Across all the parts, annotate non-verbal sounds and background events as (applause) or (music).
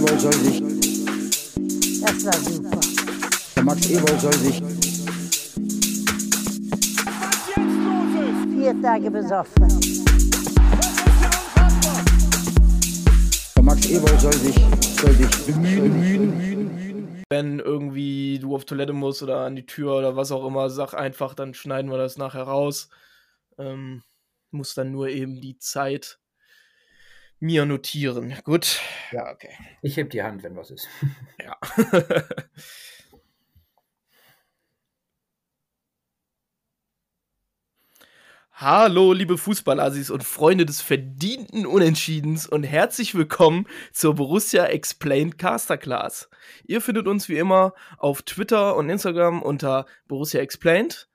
Ewald soll sich, Das war super. der Max Ewald soll sich, Vier Tage besoffen. der Max Ewald soll sich, soll sich bemühen, Wenn irgendwie du auf Toilette musst oder an die Tür oder was auch immer, sag einfach, dann schneiden wir das nachher raus. Ähm, muss dann nur eben die Zeit mir notieren. Gut. Ja, okay. Ich heb die Hand, wenn was ist. Ja. (laughs) Hallo, liebe Fußballassis und Freunde des verdienten Unentschiedens und herzlich willkommen zur Borussia Explained Caster Class. Ihr findet uns wie immer auf Twitter und Instagram unter Borussia Explained.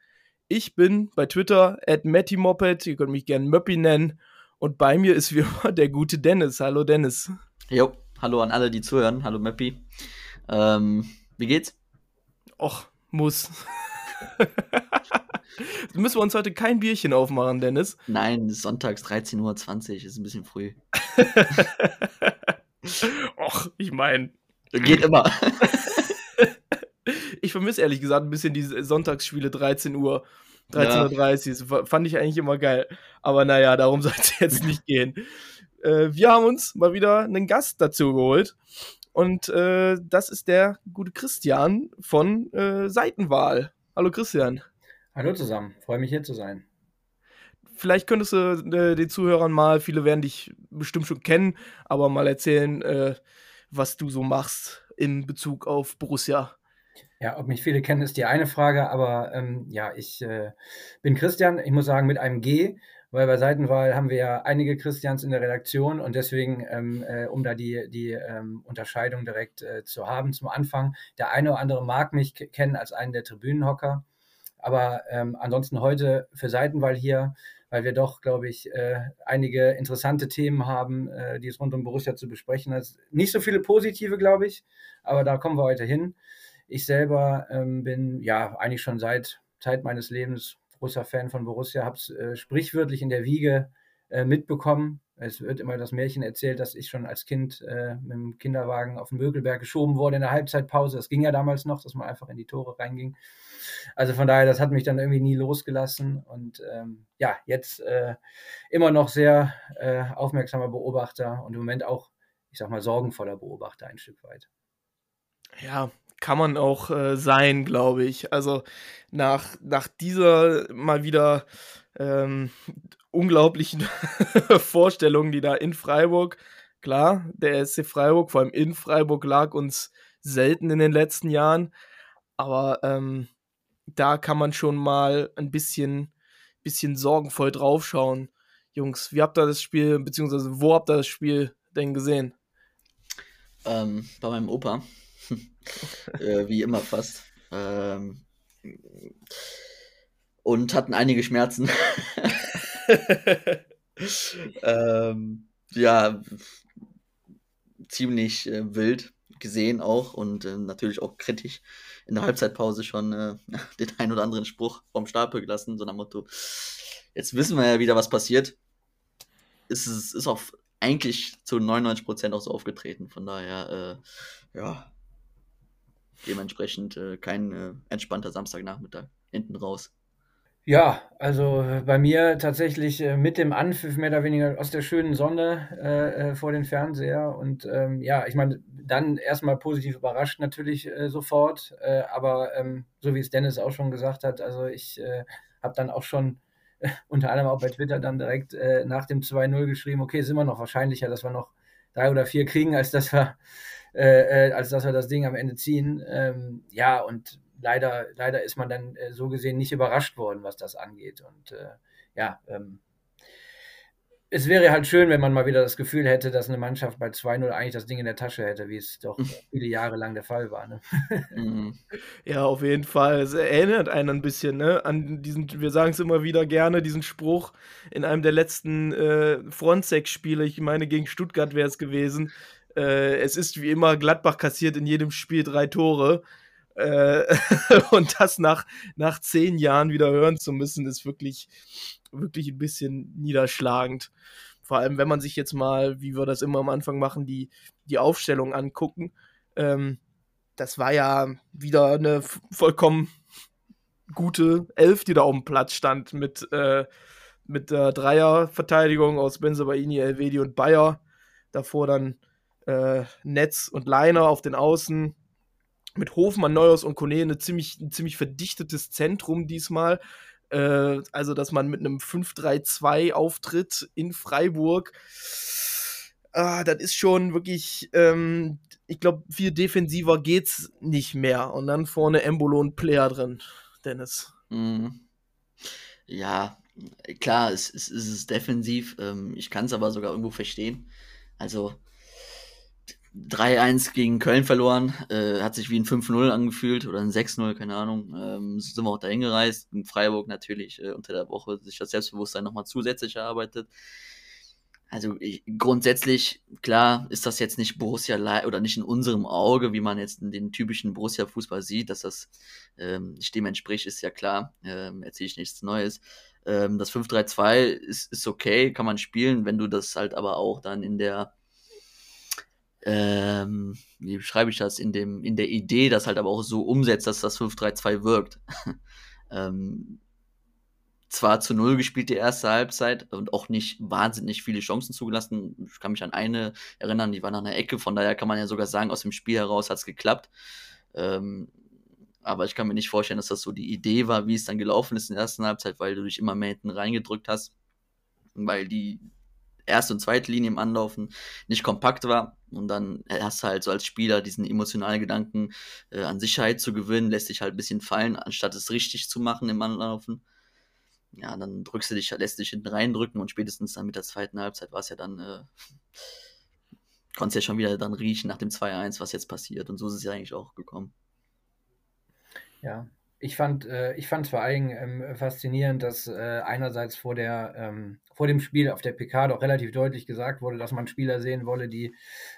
Ich bin bei Twitter at ihr könnt mich gerne Möppi nennen. Und bei mir ist wie immer der gute Dennis. Hallo Dennis. Jo, hallo an alle, die zuhören. Hallo Mappi. Ähm, wie geht's? Och, muss. (laughs) Müssen wir uns heute kein Bierchen aufmachen, Dennis? Nein, ist sonntags 13.20 Uhr, ist ein bisschen früh. (laughs) Och, ich meine, Geht immer. (laughs) ich vermisse ehrlich gesagt ein bisschen diese Sonntagsspiele 13 Uhr, 13.30 Uhr. Das fand ich eigentlich immer geil. Aber naja, darum (laughs) soll es jetzt nicht gehen. Äh, wir haben uns mal wieder einen Gast dazu geholt. Und äh, das ist der gute Christian von äh, Seitenwahl. Hallo Christian. Hallo zusammen, freue mich hier zu sein. Vielleicht könntest du äh, den Zuhörern mal, viele werden dich bestimmt schon kennen, aber mal erzählen, äh, was du so machst in Bezug auf Borussia. Ja, ob mich viele kennen, ist die eine Frage, aber ähm, ja, ich äh, bin Christian, ich muss sagen mit einem G, weil bei Seitenwahl haben wir ja einige Christians in der Redaktion und deswegen, ähm, äh, um da die, die ähm, Unterscheidung direkt äh, zu haben zum Anfang, der eine oder andere mag mich ke- kennen als einen der Tribünenhocker, aber ähm, ansonsten heute für Seitenwahl hier, weil wir doch, glaube ich, äh, einige interessante Themen haben, äh, die es rund um Borussia zu besprechen ist. Nicht so viele positive, glaube ich, aber da kommen wir heute hin. Ich selber ähm, bin ja eigentlich schon seit Zeit meines Lebens großer Fan von Borussia, habe es äh, sprichwörtlich in der Wiege äh, mitbekommen. Es wird immer das Märchen erzählt, dass ich schon als Kind äh, mit dem Kinderwagen auf den Mögelberg geschoben wurde in der Halbzeitpause. Das ging ja damals noch, dass man einfach in die Tore reinging. Also von daher, das hat mich dann irgendwie nie losgelassen. Und ähm, ja, jetzt äh, immer noch sehr äh, aufmerksamer Beobachter und im Moment auch, ich sag mal, sorgenvoller Beobachter ein Stück weit. Ja, kann man auch äh, sein, glaube ich. Also nach, nach dieser mal wieder ähm, unglaublichen (laughs) Vorstellung, die da in Freiburg, klar, der SC Freiburg, vor allem in Freiburg, lag uns selten in den letzten Jahren. Aber ähm, da kann man schon mal ein bisschen, bisschen sorgenvoll draufschauen. Jungs, wie habt ihr das Spiel, beziehungsweise wo habt ihr das Spiel denn gesehen? Ähm, bei meinem Opa. Äh, wie immer fast. Ähm, und hatten einige Schmerzen. (laughs) ähm, ja, ziemlich äh, wild gesehen auch und äh, natürlich auch kritisch in der Halbzeitpause schon äh, (laughs) den ein oder anderen Spruch vom Stapel gelassen, so nach Motto, jetzt wissen wir ja wieder, was passiert. Es ist, ist auch eigentlich zu 99% auch so aufgetreten, von daher, äh, ja, dementsprechend äh, kein äh, entspannter Samstagnachmittag hinten raus. Ja, also äh, bei mir tatsächlich äh, mit dem Anpfiff mehr oder weniger aus der schönen Sonne äh, äh, vor den Fernseher und ähm, ja, ich meine, dann erstmal positiv überrascht natürlich äh, sofort, äh, aber ähm, so wie es Dennis auch schon gesagt hat, also ich habe dann auch schon unter anderem auch bei Twitter dann direkt nach dem 2-0 geschrieben, okay, ist immer noch wahrscheinlicher, dass wir noch drei oder vier kriegen, als dass wir, äh, äh, als dass wir das Ding am Ende ziehen. Ähm, ja, und leider, leider ist man dann äh, so gesehen nicht überrascht worden, was das angeht. Und äh, ja, ähm, es wäre halt schön, wenn man mal wieder das Gefühl hätte, dass eine Mannschaft bei 2-0 eigentlich das Ding in der Tasche hätte, wie es doch viele Jahre lang der Fall war. Ne? Mhm. (laughs) Ja, auf jeden Fall. Es erinnert einen ein bisschen, ne, an diesen, wir sagen es immer wieder gerne, diesen Spruch in einem der letzten äh, Frontex-Spiele, ich meine, gegen Stuttgart wäre es gewesen. Äh, es ist wie immer, Gladbach kassiert in jedem Spiel drei Tore. Äh, (laughs) und das nach, nach zehn Jahren wieder hören zu müssen, ist wirklich, wirklich ein bisschen niederschlagend. vor allem, wenn man sich jetzt mal, wie wir das immer am Anfang machen, die, die Aufstellung angucken. Ähm, das war ja wieder eine vollkommen gute Elf, die da auf dem Platz stand, mit, äh, mit der Dreierverteidigung aus Benzabaini, Elvedi und Bayer. Davor dann äh, Netz und Leiner auf den Außen. Mit Hofmann, Neuhaus und Kone eine ziemlich, ein ziemlich verdichtetes Zentrum diesmal. Äh, also, dass man mit einem 5-3-2 auftritt in Freiburg. Ah, das ist schon wirklich, ähm, ich glaube, viel defensiver geht's nicht mehr. Und dann vorne Embolo und Player drin, Dennis. Mhm. Ja, klar, es, es, es ist defensiv. Ähm, ich kann es aber sogar irgendwo verstehen. Also 3-1 gegen Köln verloren, äh, hat sich wie ein 5-0 angefühlt oder ein 6-0, keine Ahnung. Ähm, sind wir auch dahin gereist. In Freiburg natürlich äh, unter der Woche sich das Selbstbewusstsein nochmal zusätzlich erarbeitet. Also ich, grundsätzlich, klar, ist das jetzt nicht Borussia oder nicht in unserem Auge, wie man jetzt in den typischen Borussia-Fußball sieht, dass das ähm, nicht dem entspricht, ist ja klar. Ähm, erzähle ich nichts Neues. Ähm, das 5-3-2 ist, ist okay, kann man spielen, wenn du das halt aber auch dann in der ähm, wie beschreibe ich das, in, dem, in der Idee, das halt aber auch so umsetzt, dass das 5-3-2 wirkt. (laughs) ähm, zwar zu Null gespielt die erste Halbzeit und auch nicht wahnsinnig viele Chancen zugelassen. Ich kann mich an eine erinnern, die war nach einer Ecke, von daher kann man ja sogar sagen, aus dem Spiel heraus hat es geklappt. Ähm, aber ich kann mir nicht vorstellen, dass das so die Idee war, wie es dann gelaufen ist in der ersten Halbzeit, weil du dich immer mehr hinten reingedrückt hast, weil die erste und zweite Linie im Anlaufen nicht kompakt war. Und dann hast du halt so als Spieler diesen emotionalen Gedanken, äh, an Sicherheit zu gewinnen, lässt dich halt ein bisschen fallen, anstatt es richtig zu machen im Anlaufen. Ja, dann drückst du dich, lässt dich hinten reindrücken und spätestens dann mit der zweiten Halbzeit war es ja dann, äh, konntest ja schon wieder dann riechen nach dem 2-1, was jetzt passiert. Und so ist es ja eigentlich auch gekommen. Ja, ich fand, äh, ich fand vor allem ähm, faszinierend, dass äh, einerseits vor, der, ähm, vor dem Spiel auf der PK doch relativ deutlich gesagt wurde, dass man Spieler sehen wolle, die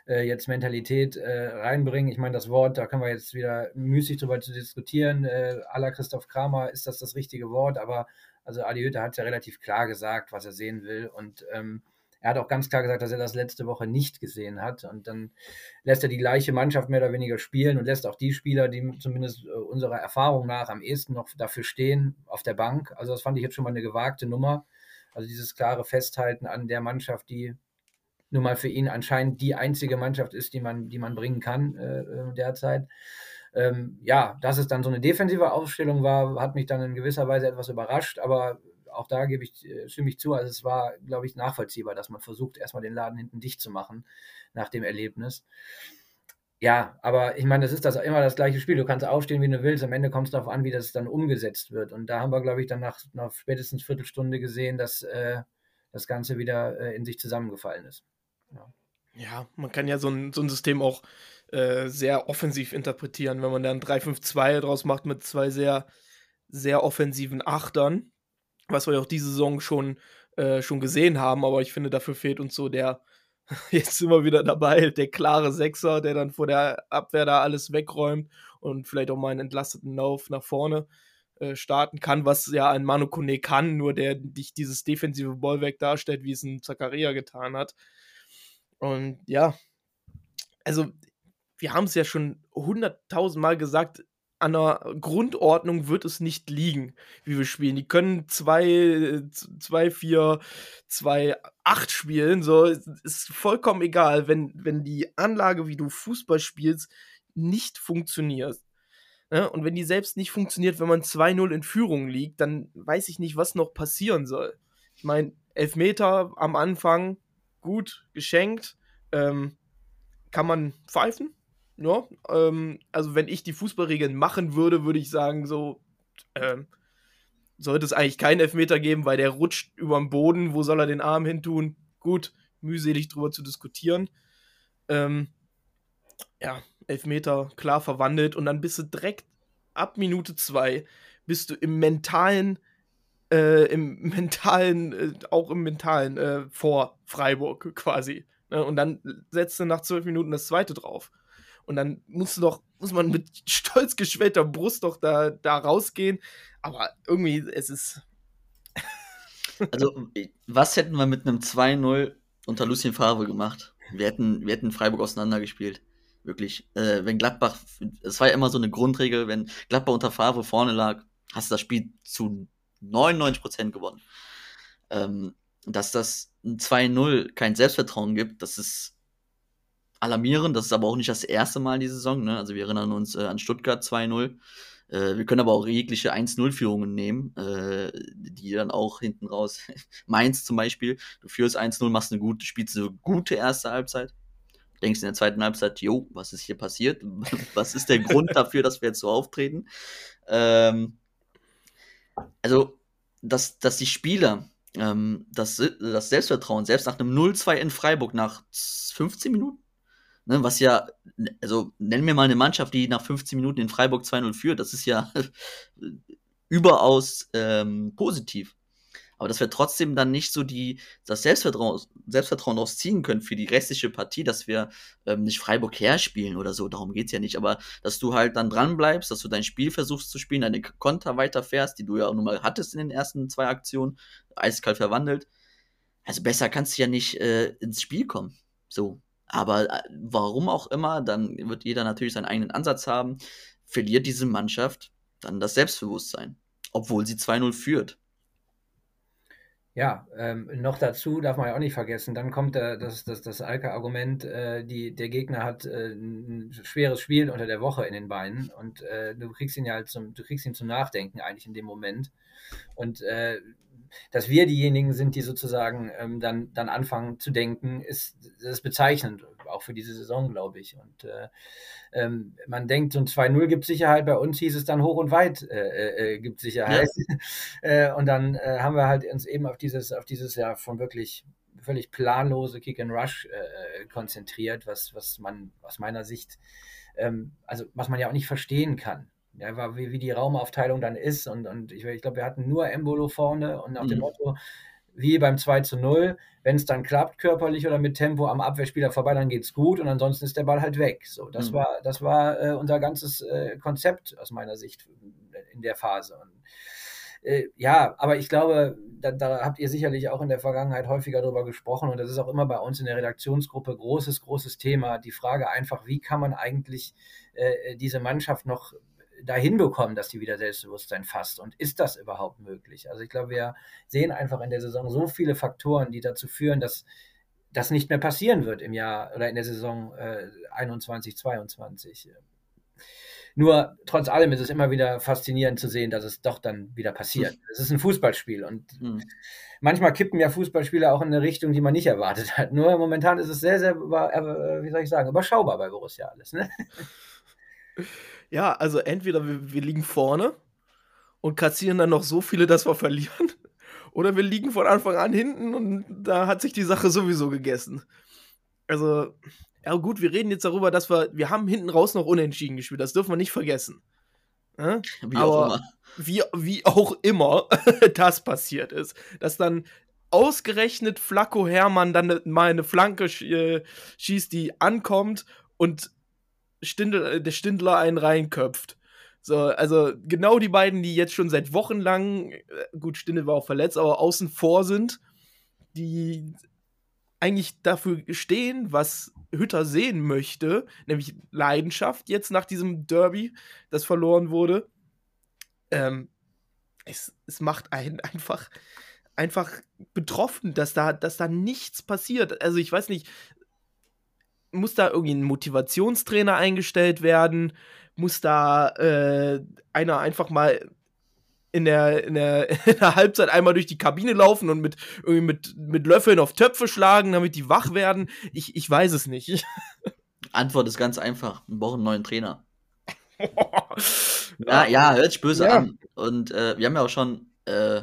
äh, jetzt Mentalität äh, reinbringen. Ich meine, das Wort, da können wir jetzt wieder müßig drüber zu diskutieren. Äh, aller Christoph Kramer, ist das das richtige Wort? Aber also Adi Hütte hat ja relativ klar gesagt, was er sehen will. Und ähm, er hat auch ganz klar gesagt, dass er das letzte Woche nicht gesehen hat. Und dann lässt er die gleiche Mannschaft mehr oder weniger spielen und lässt auch die Spieler, die zumindest äh, unserer Erfahrung nach am ehesten noch dafür stehen, auf der Bank. Also das fand ich jetzt schon mal eine gewagte Nummer. Also dieses klare Festhalten an der Mannschaft, die nun mal für ihn anscheinend die einzige Mannschaft ist, die man, die man bringen kann äh, äh derzeit. Ähm, ja, dass es dann so eine defensive Aufstellung war, hat mich dann in gewisser Weise etwas überrascht, aber auch da gebe ich, äh, stimme ich zu. Also es war, glaube ich, nachvollziehbar, dass man versucht, erstmal den Laden hinten dicht zu machen nach dem Erlebnis. Ja, aber ich meine, das ist das immer das gleiche Spiel. Du kannst aufstehen, wie du willst. Am Ende kommt es darauf an, wie das dann umgesetzt wird. Und da haben wir, glaube ich, dann nach, nach spätestens Viertelstunde gesehen, dass äh, das Ganze wieder äh, in sich zusammengefallen ist. Ja. ja, man kann ja so ein, so ein System auch äh, sehr offensiv interpretieren, wenn man dann 3-5-2 draus macht mit zwei sehr, sehr offensiven Achtern was wir auch diese Saison schon, äh, schon gesehen haben, aber ich finde, dafür fehlt uns so der, (laughs) jetzt immer wieder dabei, der klare Sechser, der dann vor der Abwehr da alles wegräumt und vielleicht auch mal einen entlasteten Lauf nach vorne äh, starten kann, was ja ein Manu Kone kann, nur der nicht dieses defensive Bollwerk darstellt, wie es ein Zakaria getan hat. Und ja, also wir haben es ja schon hunderttausendmal gesagt, an der Grundordnung wird es nicht liegen, wie wir spielen. Die können 2, 2, 4, 2, 8 spielen. So, ist vollkommen egal, wenn, wenn die Anlage, wie du Fußball spielst, nicht funktioniert. Ne? Und wenn die selbst nicht funktioniert, wenn man 2-0 in Führung liegt, dann weiß ich nicht, was noch passieren soll. Ich meine, Elfmeter am Anfang, gut, geschenkt. Ähm, kann man pfeifen? Ja, ähm, also wenn ich die Fußballregeln machen würde, würde ich sagen, so, ähm, sollte es eigentlich keinen Elfmeter geben, weil der rutscht über den Boden, wo soll er den Arm hin tun? Gut, mühselig drüber zu diskutieren. Ähm, ja, Elfmeter klar verwandelt und dann bist du direkt ab Minute zwei bist du im mentalen, äh, im (laughs) mentalen, äh, auch im mentalen äh, vor Freiburg quasi. Ne? Und dann setzt du nach zwölf Minuten das zweite drauf. Und dann musst du doch, muss man mit (laughs) stolz geschwellter Brust doch da, da rausgehen. Aber irgendwie, es ist. (laughs) also, was hätten wir mit einem 2-0 unter Lucien Favre gemacht. Wir hätten, wir hätten Freiburg auseinandergespielt. Wirklich. Äh, wenn Gladbach, es war ja immer so eine Grundregel, wenn Gladbach unter Favre vorne lag, hast du das Spiel zu 99% gewonnen. Ähm, dass das ein 2-0 kein Selbstvertrauen gibt, das ist alarmierend. Das ist aber auch nicht das erste Mal dieser Saison. Ne? Also wir erinnern uns äh, an Stuttgart 2-0. Äh, wir können aber auch jegliche 1-0-Führungen nehmen, äh, die dann auch hinten raus. (laughs) Mainz zum Beispiel, du führst 1-0, machst eine gute, spielst eine gute erste Halbzeit. Denkst in der zweiten Halbzeit, jo, was ist hier passiert? (laughs) was ist der Grund dafür, dass wir jetzt so auftreten? Ähm, also, dass, dass die Spieler ähm, das, das Selbstvertrauen, selbst nach einem 0-2 in Freiburg nach 15 Minuten, ne, was ja, also nennen wir mal eine Mannschaft, die nach 15 Minuten in Freiburg 2-0 führt, das ist ja (laughs) überaus ähm, positiv. Aber dass wir trotzdem dann nicht so die, das Selbstvertrauen, Selbstvertrauen ausziehen können für die restliche Partie, dass wir ähm, nicht Freiburg herspielen oder so, darum geht's ja nicht. Aber dass du halt dann dran bleibst, dass du dein Spiel versuchst zu spielen, deine Konter weiterfährst, die du ja auch nun mal hattest in den ersten zwei Aktionen, eiskalt verwandelt. Also besser kannst du ja nicht äh, ins Spiel kommen. So. Aber äh, warum auch immer, dann wird jeder natürlich seinen eigenen Ansatz haben, verliert diese Mannschaft dann das Selbstbewusstsein, obwohl sie 2-0 führt. Ja, ähm, noch dazu darf man ja auch nicht vergessen, dann kommt äh, das, das, das Alka-Argument, äh, der Gegner hat äh, ein schweres Spiel unter der Woche in den Beinen und äh, du kriegst ihn ja halt zum, du kriegst ihn zum Nachdenken eigentlich in dem Moment. Und äh, dass wir diejenigen sind, die sozusagen ähm, dann, dann anfangen zu denken, ist, ist bezeichnend, auch für diese Saison, glaube ich. Und äh, ähm, man denkt, so ein 2-0 gibt Sicherheit, bei uns hieß es dann hoch und weit äh, äh, gibt Sicherheit. Ja. (laughs) Äh, und dann äh, haben wir halt uns eben auf dieses, auf dieses ja von wirklich völlig planlose Kick and Rush äh, konzentriert, was, was man aus meiner Sicht, ähm, also was man ja auch nicht verstehen kann ja, wie, wie die Raumaufteilung dann ist. Und, und ich, ich glaube, wir hatten nur Embolo vorne und nach mhm. dem Motto, wie beim 2 zu 0, wenn es dann klappt, körperlich oder mit Tempo am Abwehrspieler vorbei, dann geht es gut und ansonsten ist der Ball halt weg. So, das mhm. war, das war äh, unser ganzes äh, Konzept aus meiner Sicht in der Phase. Und, äh, ja, aber ich glaube, da, da, habt ihr sicherlich auch in der Vergangenheit häufiger darüber gesprochen und das ist auch immer bei uns in der Redaktionsgruppe großes, großes Thema. Die Frage einfach, wie kann man eigentlich äh, diese Mannschaft noch dahin bekommen, dass die wieder Selbstbewusstsein fasst? Und ist das überhaupt möglich? Also ich glaube, wir sehen einfach in der Saison so viele Faktoren, die dazu führen, dass das nicht mehr passieren wird im Jahr oder in der Saison äh, 21, 22. Nur trotz allem ist es immer wieder faszinierend zu sehen, dass es doch dann wieder passiert. Hm. Es ist ein Fußballspiel und mhm. manchmal kippen ja Fußballspiele auch in eine Richtung, die man nicht erwartet hat. Nur momentan ist es sehr, sehr, äh, wie soll ich sagen, überschaubar bei Borussia alles. Ne? Ja, also entweder wir, wir liegen vorne und kassieren dann noch so viele, dass wir verlieren. (laughs) Oder wir liegen von Anfang an hinten und da hat sich die Sache sowieso gegessen. Also, ja gut, wir reden jetzt darüber, dass wir, wir haben hinten raus noch unentschieden gespielt, das dürfen wir nicht vergessen. Ja? Wie Aber auch immer. Wie, wie auch immer (laughs) das passiert ist. Dass dann ausgerechnet Flacco Hermann dann mal eine Flanke äh, schießt, die ankommt und Stindl, äh, der Stindler einen reinköpft. So, also genau die beiden, die jetzt schon seit Wochen lang, äh, gut, Stindl war auch verletzt, aber außen vor sind, die eigentlich dafür stehen, was Hütter sehen möchte, nämlich Leidenschaft jetzt nach diesem Derby, das verloren wurde. Ähm, es, es macht einen (laughs) einfach, einfach betroffen, dass da, dass da nichts passiert. Also ich weiß nicht, muss da irgendwie ein Motivationstrainer eingestellt werden? Muss da äh, einer einfach mal in der, in, der, (laughs) in der Halbzeit einmal durch die Kabine laufen und mit, irgendwie mit, mit Löffeln auf Töpfe schlagen, damit die wach werden? Ich, ich weiß es nicht. (laughs) Antwort ist ganz einfach. Wir brauchen einen neuen Trainer. (laughs) ja, ja, hört sich böse ja. an. Und äh, wir haben ja auch schon äh,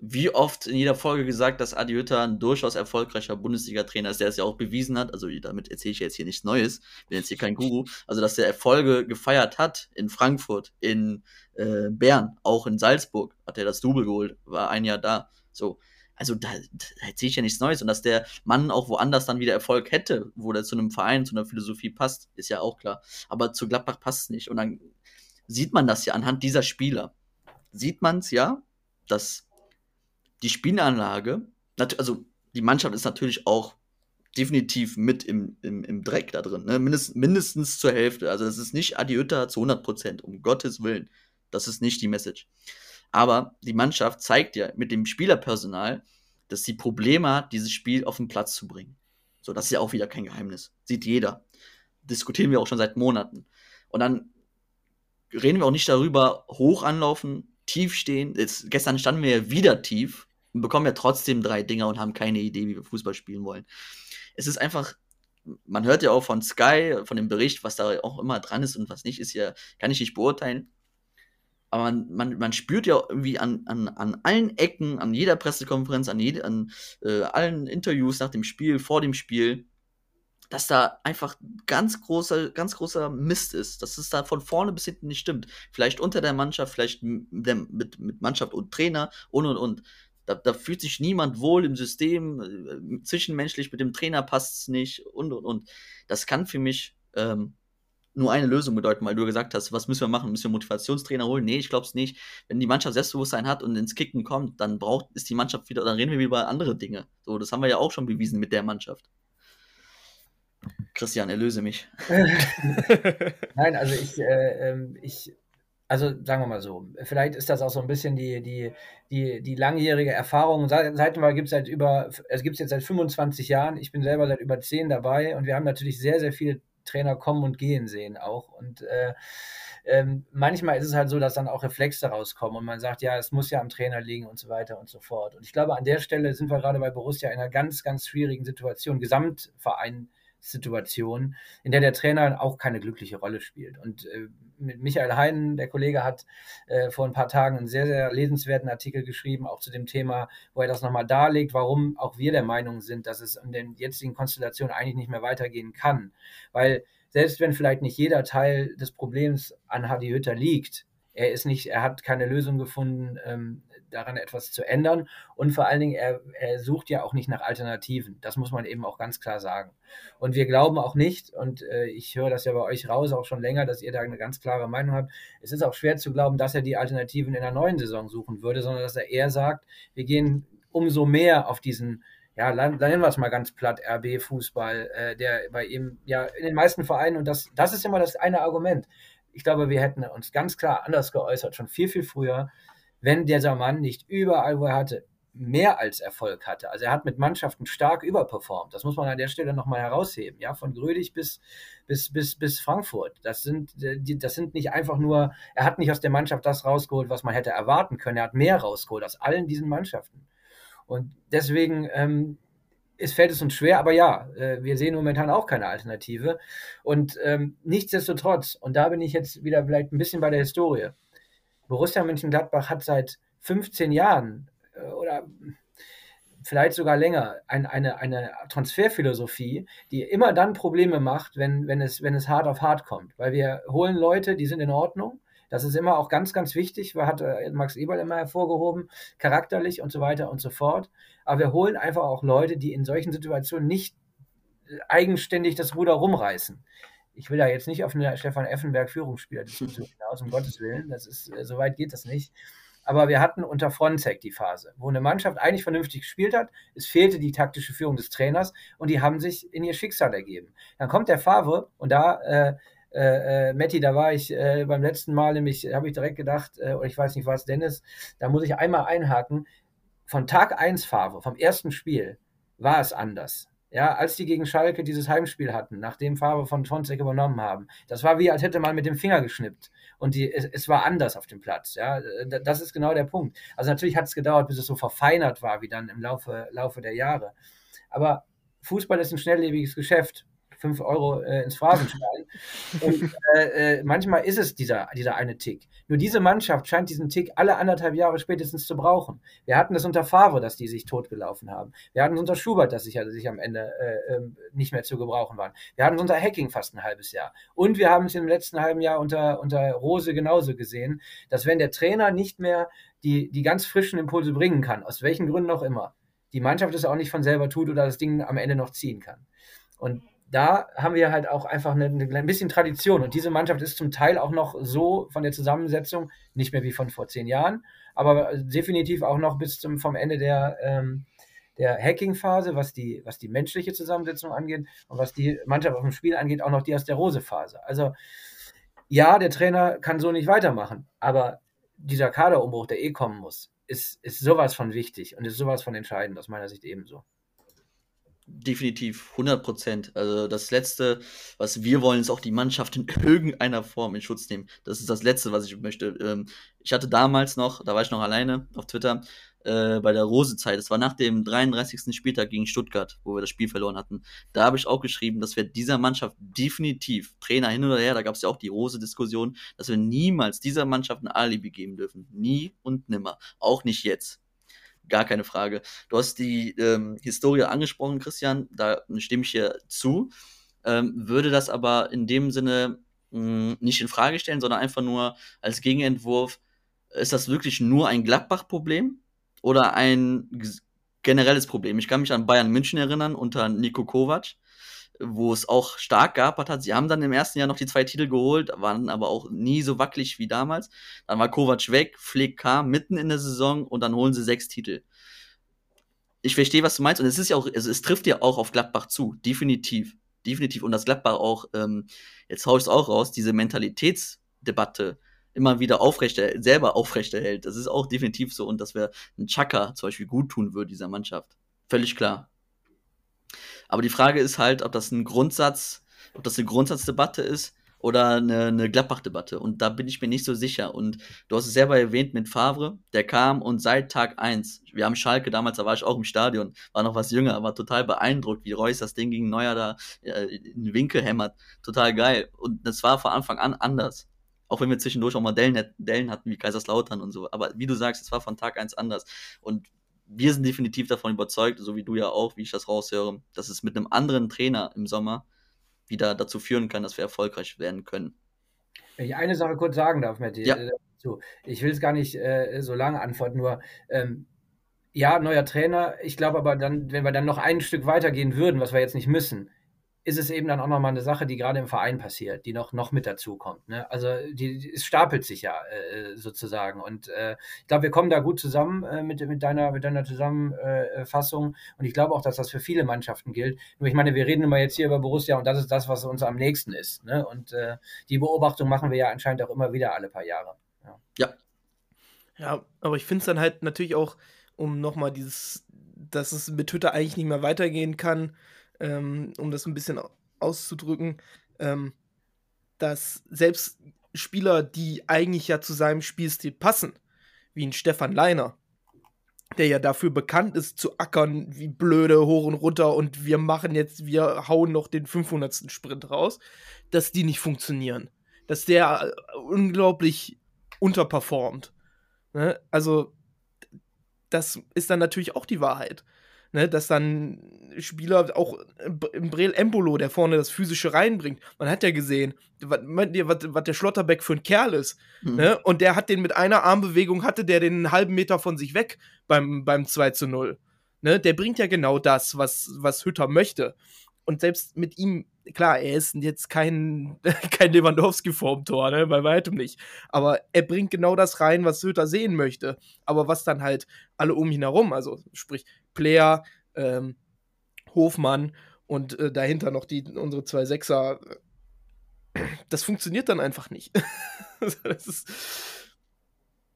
wie oft in jeder Folge gesagt, dass Adi Hütter ein durchaus erfolgreicher Bundesliga-Trainer ist, der es ja auch bewiesen hat. Also damit erzähle ich jetzt hier nichts Neues. Bin jetzt hier kein Guru. Also dass der Erfolge gefeiert hat in Frankfurt, in äh, Bern, auch in Salzburg hat er das Double geholt, war ein Jahr da. So. Also da, da erzähle ich ja nichts Neues. Und dass der Mann auch woanders dann wieder Erfolg hätte, wo der zu einem Verein, zu einer Philosophie passt, ist ja auch klar. Aber zu Gladbach passt es nicht. Und dann sieht man das ja anhand dieser Spieler. Sieht man es ja, dass die Spielanlage, also die Mannschaft ist natürlich auch definitiv mit im, im, im Dreck da drin. Ne? Mindest, mindestens zur Hälfte. Also das ist nicht Adiüta zu 100 Prozent, um Gottes Willen. Das ist nicht die Message. Aber die Mannschaft zeigt ja mit dem Spielerpersonal, dass sie Probleme hat, dieses Spiel auf den Platz zu bringen. So, das ist ja auch wieder kein Geheimnis. Sieht jeder. Diskutieren wir auch schon seit Monaten. Und dann reden wir auch nicht darüber, hoch anlaufen, tief stehen. Jetzt, gestern standen wir ja wieder tief bekommen ja trotzdem drei Dinger und haben keine Idee, wie wir Fußball spielen wollen. Es ist einfach, man hört ja auch von Sky, von dem Bericht, was da auch immer dran ist und was nicht, ist ja, kann ich nicht beurteilen. Aber man, man, man spürt ja irgendwie an, an, an allen Ecken, an jeder Pressekonferenz, an, jede, an äh, allen Interviews nach dem Spiel, vor dem Spiel, dass da einfach ganz großer, ganz großer Mist ist, dass es da von vorne bis hinten nicht stimmt. Vielleicht unter der Mannschaft, vielleicht mit, mit Mannschaft und Trainer und und und. Da, da fühlt sich niemand wohl im System, äh, zwischenmenschlich mit dem Trainer passt es nicht und und und. Das kann für mich ähm, nur eine Lösung bedeuten, weil du gesagt hast, was müssen wir machen? Müssen wir Motivationstrainer holen? Nee, ich glaube es nicht. Wenn die Mannschaft Selbstbewusstsein hat und ins Kicken kommt, dann braucht, ist die Mannschaft wieder, dann reden wir wieder über andere Dinge. So, das haben wir ja auch schon bewiesen mit der Mannschaft. Christian, erlöse mich. (laughs) Nein, also ich, äh, ähm, ich, also sagen wir mal so, vielleicht ist das auch so ein bisschen die, die, die, die langjährige Erfahrung. Seitenwahl gibt es seit über, es gibt jetzt seit 25 Jahren. Ich bin selber seit über 10 dabei und wir haben natürlich sehr, sehr viele Trainer kommen und gehen sehen auch. Und äh, ähm, manchmal ist es halt so, dass dann auch Reflexe rauskommen und man sagt, ja, es muss ja am Trainer liegen und so weiter und so fort. Und ich glaube, an der Stelle sind wir gerade bei Borussia in einer ganz, ganz schwierigen Situation, Gesamtverein Situation, in der der Trainer auch keine glückliche Rolle spielt. Und äh, mit Michael Heinen, der Kollege, hat äh, vor ein paar Tagen einen sehr, sehr lesenswerten Artikel geschrieben, auch zu dem Thema, wo er das nochmal darlegt, warum auch wir der Meinung sind, dass es in den jetzigen Konstellationen eigentlich nicht mehr weitergehen kann. Weil selbst wenn vielleicht nicht jeder Teil des Problems an Hadi Hütter liegt, er ist nicht, er hat keine Lösung gefunden, ähm, daran etwas zu ändern. Und vor allen Dingen, er, er sucht ja auch nicht nach Alternativen. Das muss man eben auch ganz klar sagen. Und wir glauben auch nicht, und äh, ich höre das ja bei euch raus auch schon länger, dass ihr da eine ganz klare Meinung habt. Es ist auch schwer zu glauben, dass er die Alternativen in der neuen Saison suchen würde, sondern dass er eher sagt, wir gehen umso mehr auf diesen ja, dann nennen wir es mal ganz platt, RB-Fußball, äh, der bei ihm ja in den meisten Vereinen, und das, das ist immer das eine Argument. Ich glaube, wir hätten uns ganz klar anders geäußert, schon viel, viel früher wenn dieser Mann nicht überall, wo er hatte, mehr als Erfolg hatte. Also er hat mit Mannschaften stark überperformt. Das muss man an der Stelle nochmal herausheben. Ja, von Grödig bis, bis, bis, bis Frankfurt. Das sind, das sind nicht einfach nur, er hat nicht aus der Mannschaft das rausgeholt, was man hätte erwarten können. Er hat mehr rausgeholt aus allen diesen Mannschaften. Und deswegen ähm, es fällt es uns schwer, aber ja, äh, wir sehen momentan auch keine Alternative. Und ähm, nichtsdestotrotz, und da bin ich jetzt wieder vielleicht ein bisschen bei der Historie, Borussia Mönchengladbach hat seit 15 Jahren äh, oder vielleicht sogar länger ein, eine, eine Transferphilosophie, die immer dann Probleme macht, wenn, wenn, es, wenn es hart auf hart kommt. Weil wir holen Leute, die sind in Ordnung. Das ist immer auch ganz, ganz wichtig, hat äh, Max Eberl immer hervorgehoben, charakterlich und so weiter und so fort. Aber wir holen einfach auch Leute, die in solchen Situationen nicht eigenständig das Ruder rumreißen ich will da jetzt nicht auf eine Stefan Effenberg Führungsspieler-Diskussion hinaus, um Gottes Willen. Das ist, äh, so weit geht das nicht. Aber wir hatten unter Fronzek die Phase, wo eine Mannschaft eigentlich vernünftig gespielt hat. Es fehlte die taktische Führung des Trainers und die haben sich in ihr Schicksal ergeben. Dann kommt der Favre und da, äh, äh, äh Matti, da war ich äh, beim letzten Mal nämlich, habe ich direkt gedacht, äh, oder ich weiß nicht was, Dennis, da muss ich einmal einhaken. Von Tag 1 Favre, vom ersten Spiel, war es anders. Ja, als die gegen Schalke dieses Heimspiel hatten, nachdem Farbe von Fonseca übernommen haben, das war wie, als hätte man mit dem Finger geschnippt. Und die, es, es war anders auf dem Platz. Ja, das ist genau der Punkt. Also natürlich hat es gedauert, bis es so verfeinert war, wie dann im Laufe, Laufe der Jahre. Aber Fußball ist ein schnelllebiges Geschäft. 5 Euro äh, ins Phrasenschwein. Und äh, äh, manchmal ist es dieser, dieser eine Tick. Nur diese Mannschaft scheint diesen Tick alle anderthalb Jahre spätestens zu brauchen. Wir hatten es unter Favre, dass die sich totgelaufen haben. Wir hatten es unter Schubert, dass sich, also sich am Ende äh, ähm, nicht mehr zu gebrauchen waren. Wir hatten es unter Hacking fast ein halbes Jahr. Und wir haben es im letzten halben Jahr unter, unter Rose genauso gesehen, dass wenn der Trainer nicht mehr die, die ganz frischen Impulse bringen kann, aus welchen Gründen auch immer, die Mannschaft es auch nicht von selber tut oder das Ding am Ende noch ziehen kann. Und da haben wir halt auch einfach eine, ein bisschen Tradition. Und diese Mannschaft ist zum Teil auch noch so von der Zusammensetzung, nicht mehr wie von vor zehn Jahren, aber definitiv auch noch bis zum vom Ende der, ähm, der Hacking-Phase, was die, was die menschliche Zusammensetzung angeht und was die Mannschaft auf dem Spiel angeht, auch noch die aus der Rose-Phase. Also ja, der Trainer kann so nicht weitermachen, aber dieser Kaderumbruch, der eh kommen muss, ist, ist sowas von wichtig und ist sowas von entscheidend aus meiner Sicht ebenso. Definitiv, 100 Prozent. Also das Letzte, was wir wollen, ist auch die Mannschaft in (laughs) irgendeiner Form in Schutz nehmen. Das ist das Letzte, was ich möchte. Ähm, ich hatte damals noch, da war ich noch alleine auf Twitter, äh, bei der Rose-Zeit, das war nach dem 33. Spieltag gegen Stuttgart, wo wir das Spiel verloren hatten. Da habe ich auch geschrieben, dass wir dieser Mannschaft definitiv, Trainer hin oder her, da gab es ja auch die Rose-Diskussion, dass wir niemals dieser Mannschaft ein Alibi geben dürfen. Nie und nimmer. Auch nicht jetzt gar keine Frage. Du hast die ähm, Historie angesprochen, Christian, da stimme ich hier zu. Ähm, würde das aber in dem Sinne mh, hm, nicht in Frage stellen, sondern einfach nur als Gegenentwurf, ist das wirklich nur ein Gladbach-Problem oder ein generelles Problem? Ich kann mich an Bayern München erinnern unter Nico Kovac wo es auch stark gehabt hat. Sie haben dann im ersten Jahr noch die zwei Titel geholt, waren aber auch nie so wackelig wie damals. Dann war Kovac weg, Flick kam mitten in der Saison und dann holen sie sechs Titel. Ich verstehe, was du meinst und es ist ja auch, also es trifft ja auch auf Gladbach zu, definitiv, definitiv und das Gladbach auch, ähm, jetzt hau ich es auch raus, diese Mentalitätsdebatte immer wieder aufrechterhält, selber aufrechterhält. Das ist auch definitiv so und dass wir einen Chaka zum Beispiel gut tun würde dieser Mannschaft. Völlig klar. Aber die Frage ist halt, ob das ein Grundsatz, ob das eine Grundsatzdebatte ist oder eine, eine Gladbach-Debatte. Und da bin ich mir nicht so sicher. Und du hast es selber erwähnt mit Favre, der kam und seit Tag 1, wir haben Schalke damals, da war ich auch im Stadion, war noch was jünger, war total beeindruckt, wie Reus das Ding gegen Neuer da äh, in den Winkel hämmert. Total geil. Und das war von Anfang an anders. Auch wenn wir zwischendurch auch mal Dellen, Dellen hatten, wie Kaiserslautern und so. Aber wie du sagst, es war von Tag 1 anders. Und wir sind definitiv davon überzeugt, so wie du ja auch, wie ich das raushöre, dass es mit einem anderen Trainer im Sommer wieder dazu führen kann, dass wir erfolgreich werden können. Wenn ich eine Sache kurz sagen darf, Matti, ja. Äh, ich will es gar nicht äh, so lange antworten, nur ähm, ja, neuer Trainer. Ich glaube aber dann, wenn wir dann noch ein Stück weitergehen würden, was wir jetzt nicht müssen, ist es eben dann auch nochmal eine Sache, die gerade im Verein passiert, die noch, noch mit dazu kommt. Ne? Also die, die, es stapelt sich ja äh, sozusagen. Und äh, ich glaube, wir kommen da gut zusammen äh, mit, mit, deiner, mit deiner Zusammenfassung. und ich glaube auch, dass das für viele Mannschaften gilt. Nur ich meine, wir reden immer jetzt hier über Borussia und das ist das, was uns am nächsten ist. Ne? Und äh, die Beobachtung machen wir ja anscheinend auch immer wieder alle paar Jahre. Ja, ja. ja aber ich finde es dann halt natürlich auch, um nochmal dieses, dass es mit Twitter eigentlich nicht mehr weitergehen kann, ähm, um das ein bisschen auszudrücken, ähm, dass selbst Spieler, die eigentlich ja zu seinem Spielstil passen, wie ein Stefan Leiner, der ja dafür bekannt ist, zu ackern wie blöde hoch und runter und wir machen jetzt, wir hauen noch den 500. Sprint raus, dass die nicht funktionieren. Dass der äh, unglaublich unterperformt. Ne? Also, das ist dann natürlich auch die Wahrheit ne, dass dann Spieler, auch im Brel Embolo, der vorne das Physische reinbringt, man hat ja gesehen, was, was der Schlotterbeck für ein Kerl ist. Mhm. Ne? Und der hat den mit einer Armbewegung, hatte der den einen halben Meter von sich weg beim, beim 2 zu 0. Ne? Der bringt ja genau das, was, was Hütter möchte. Und selbst mit ihm, klar, er ist jetzt kein, (laughs) kein Lewandowski vorm Tor, ne? bei weitem nicht. Aber er bringt genau das rein, was Hütter sehen möchte. Aber was dann halt alle um ihn herum, also sprich Player, ähm, Hofmann und äh, dahinter noch die, unsere zwei Sechser, das funktioniert dann einfach nicht. (laughs) das ist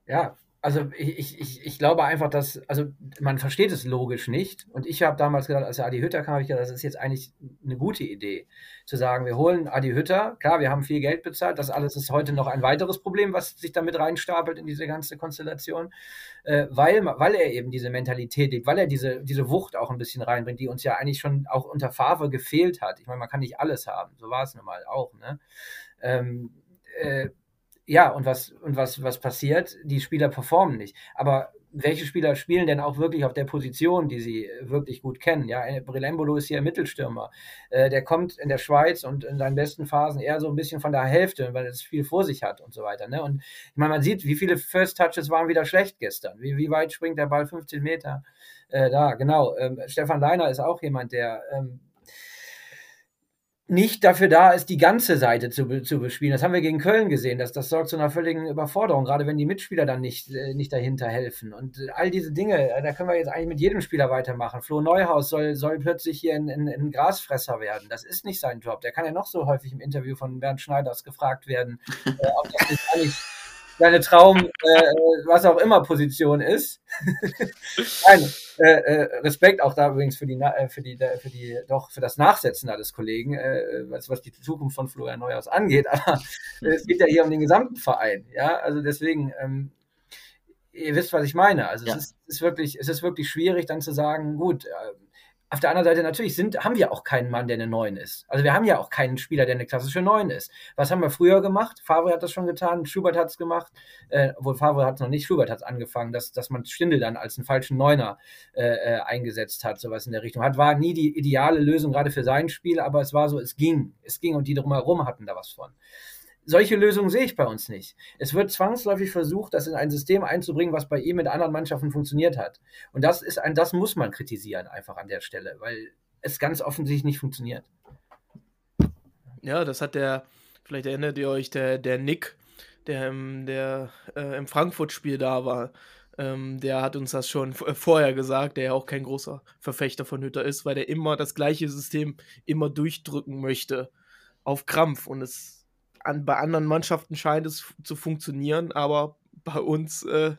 ja, also ich, ich, ich glaube einfach, dass, also man versteht es logisch nicht. Und ich habe damals gedacht, als der Adi Hütter kam, habe ich gedacht, das ist jetzt eigentlich eine gute Idee. Zu sagen, wir holen Adi Hütter, klar, wir haben viel Geld bezahlt, das alles ist heute noch ein weiteres Problem, was sich damit reinstapelt in diese ganze Konstellation, äh, weil, weil er eben diese Mentalität lebt, weil er diese, diese Wucht auch ein bisschen reinbringt, die uns ja eigentlich schon auch unter Favre gefehlt hat. Ich meine, man kann nicht alles haben, so war es nun mal auch. Ne? Ähm, äh, ja, und was, und was, was passiert? Die Spieler performen nicht. Aber welche Spieler spielen denn auch wirklich auf der Position, die sie wirklich gut kennen? Ja, Brillembolo ist hier Mittelstürmer. Äh, der kommt in der Schweiz und in seinen besten Phasen eher so ein bisschen von der Hälfte, weil er es viel vor sich hat und so weiter. Ne? Und ich meine, man sieht, wie viele First Touches waren wieder schlecht gestern. Wie, wie weit springt der Ball? 15 Meter. Äh, da, genau. Ähm, Stefan Leiner ist auch jemand, der ähm, nicht dafür da ist, die ganze Seite zu, zu bespielen. Das haben wir gegen Köln gesehen. Das, das sorgt zu einer völligen Überforderung, gerade wenn die Mitspieler dann nicht, äh, nicht dahinter helfen. Und äh, all diese Dinge, äh, da können wir jetzt eigentlich mit jedem Spieler weitermachen. Flo Neuhaus soll, soll plötzlich hier ein, ein, ein Grasfresser werden. Das ist nicht sein Job. Der kann ja noch so häufig im Interview von Bernd Schneiders gefragt werden, (laughs) äh, ob das nicht eigentlich seine Traum, äh, was auch immer Position ist. (laughs) Nein, äh, äh, Respekt auch da übrigens für die, äh, für die, für die, doch für das Nachsetzen da des Kollegen, äh, was, was die Zukunft von Florian Neuhaus angeht. Aber äh, es geht ja hier um den gesamten Verein. Ja, also deswegen, ähm, ihr wisst, was ich meine. Also Ja. es, ist, ist wirklich, es ist wirklich schwierig, dann zu sagen, gut. Auf der anderen Seite natürlich sind, haben wir auch keinen Mann, der eine 9 ist. Also wir haben ja auch keinen Spieler, der eine klassische 9 ist. Was haben wir früher gemacht? Favre hat das schon getan, Schubert hat es gemacht, äh, obwohl Favre hat es noch nicht, Schubert hat es angefangen, dass, dass man Stindel dann als einen falschen Neuner äh, äh, eingesetzt hat, sowas in der Richtung. Hat, war nie die ideale Lösung gerade für sein Spiel, aber es war so, es ging. Es ging und die drumherum hatten da was von. Solche Lösungen sehe ich bei uns nicht. Es wird zwangsläufig versucht, das in ein System einzubringen, was bei ihm mit anderen Mannschaften funktioniert hat. Und das ist ein, das muss man kritisieren einfach an der Stelle, weil es ganz offensichtlich nicht funktioniert. Ja, das hat der, vielleicht erinnert ihr euch, der, der Nick, der im, der, äh, im Frankfurt-Spiel da war. Ähm, der hat uns das schon äh, vorher gesagt, der ja auch kein großer Verfechter von Hütter ist, weil der immer das gleiche System immer durchdrücken möchte. Auf Krampf. Und es an, bei anderen Mannschaften scheint es zu funktionieren, aber bei uns, äh,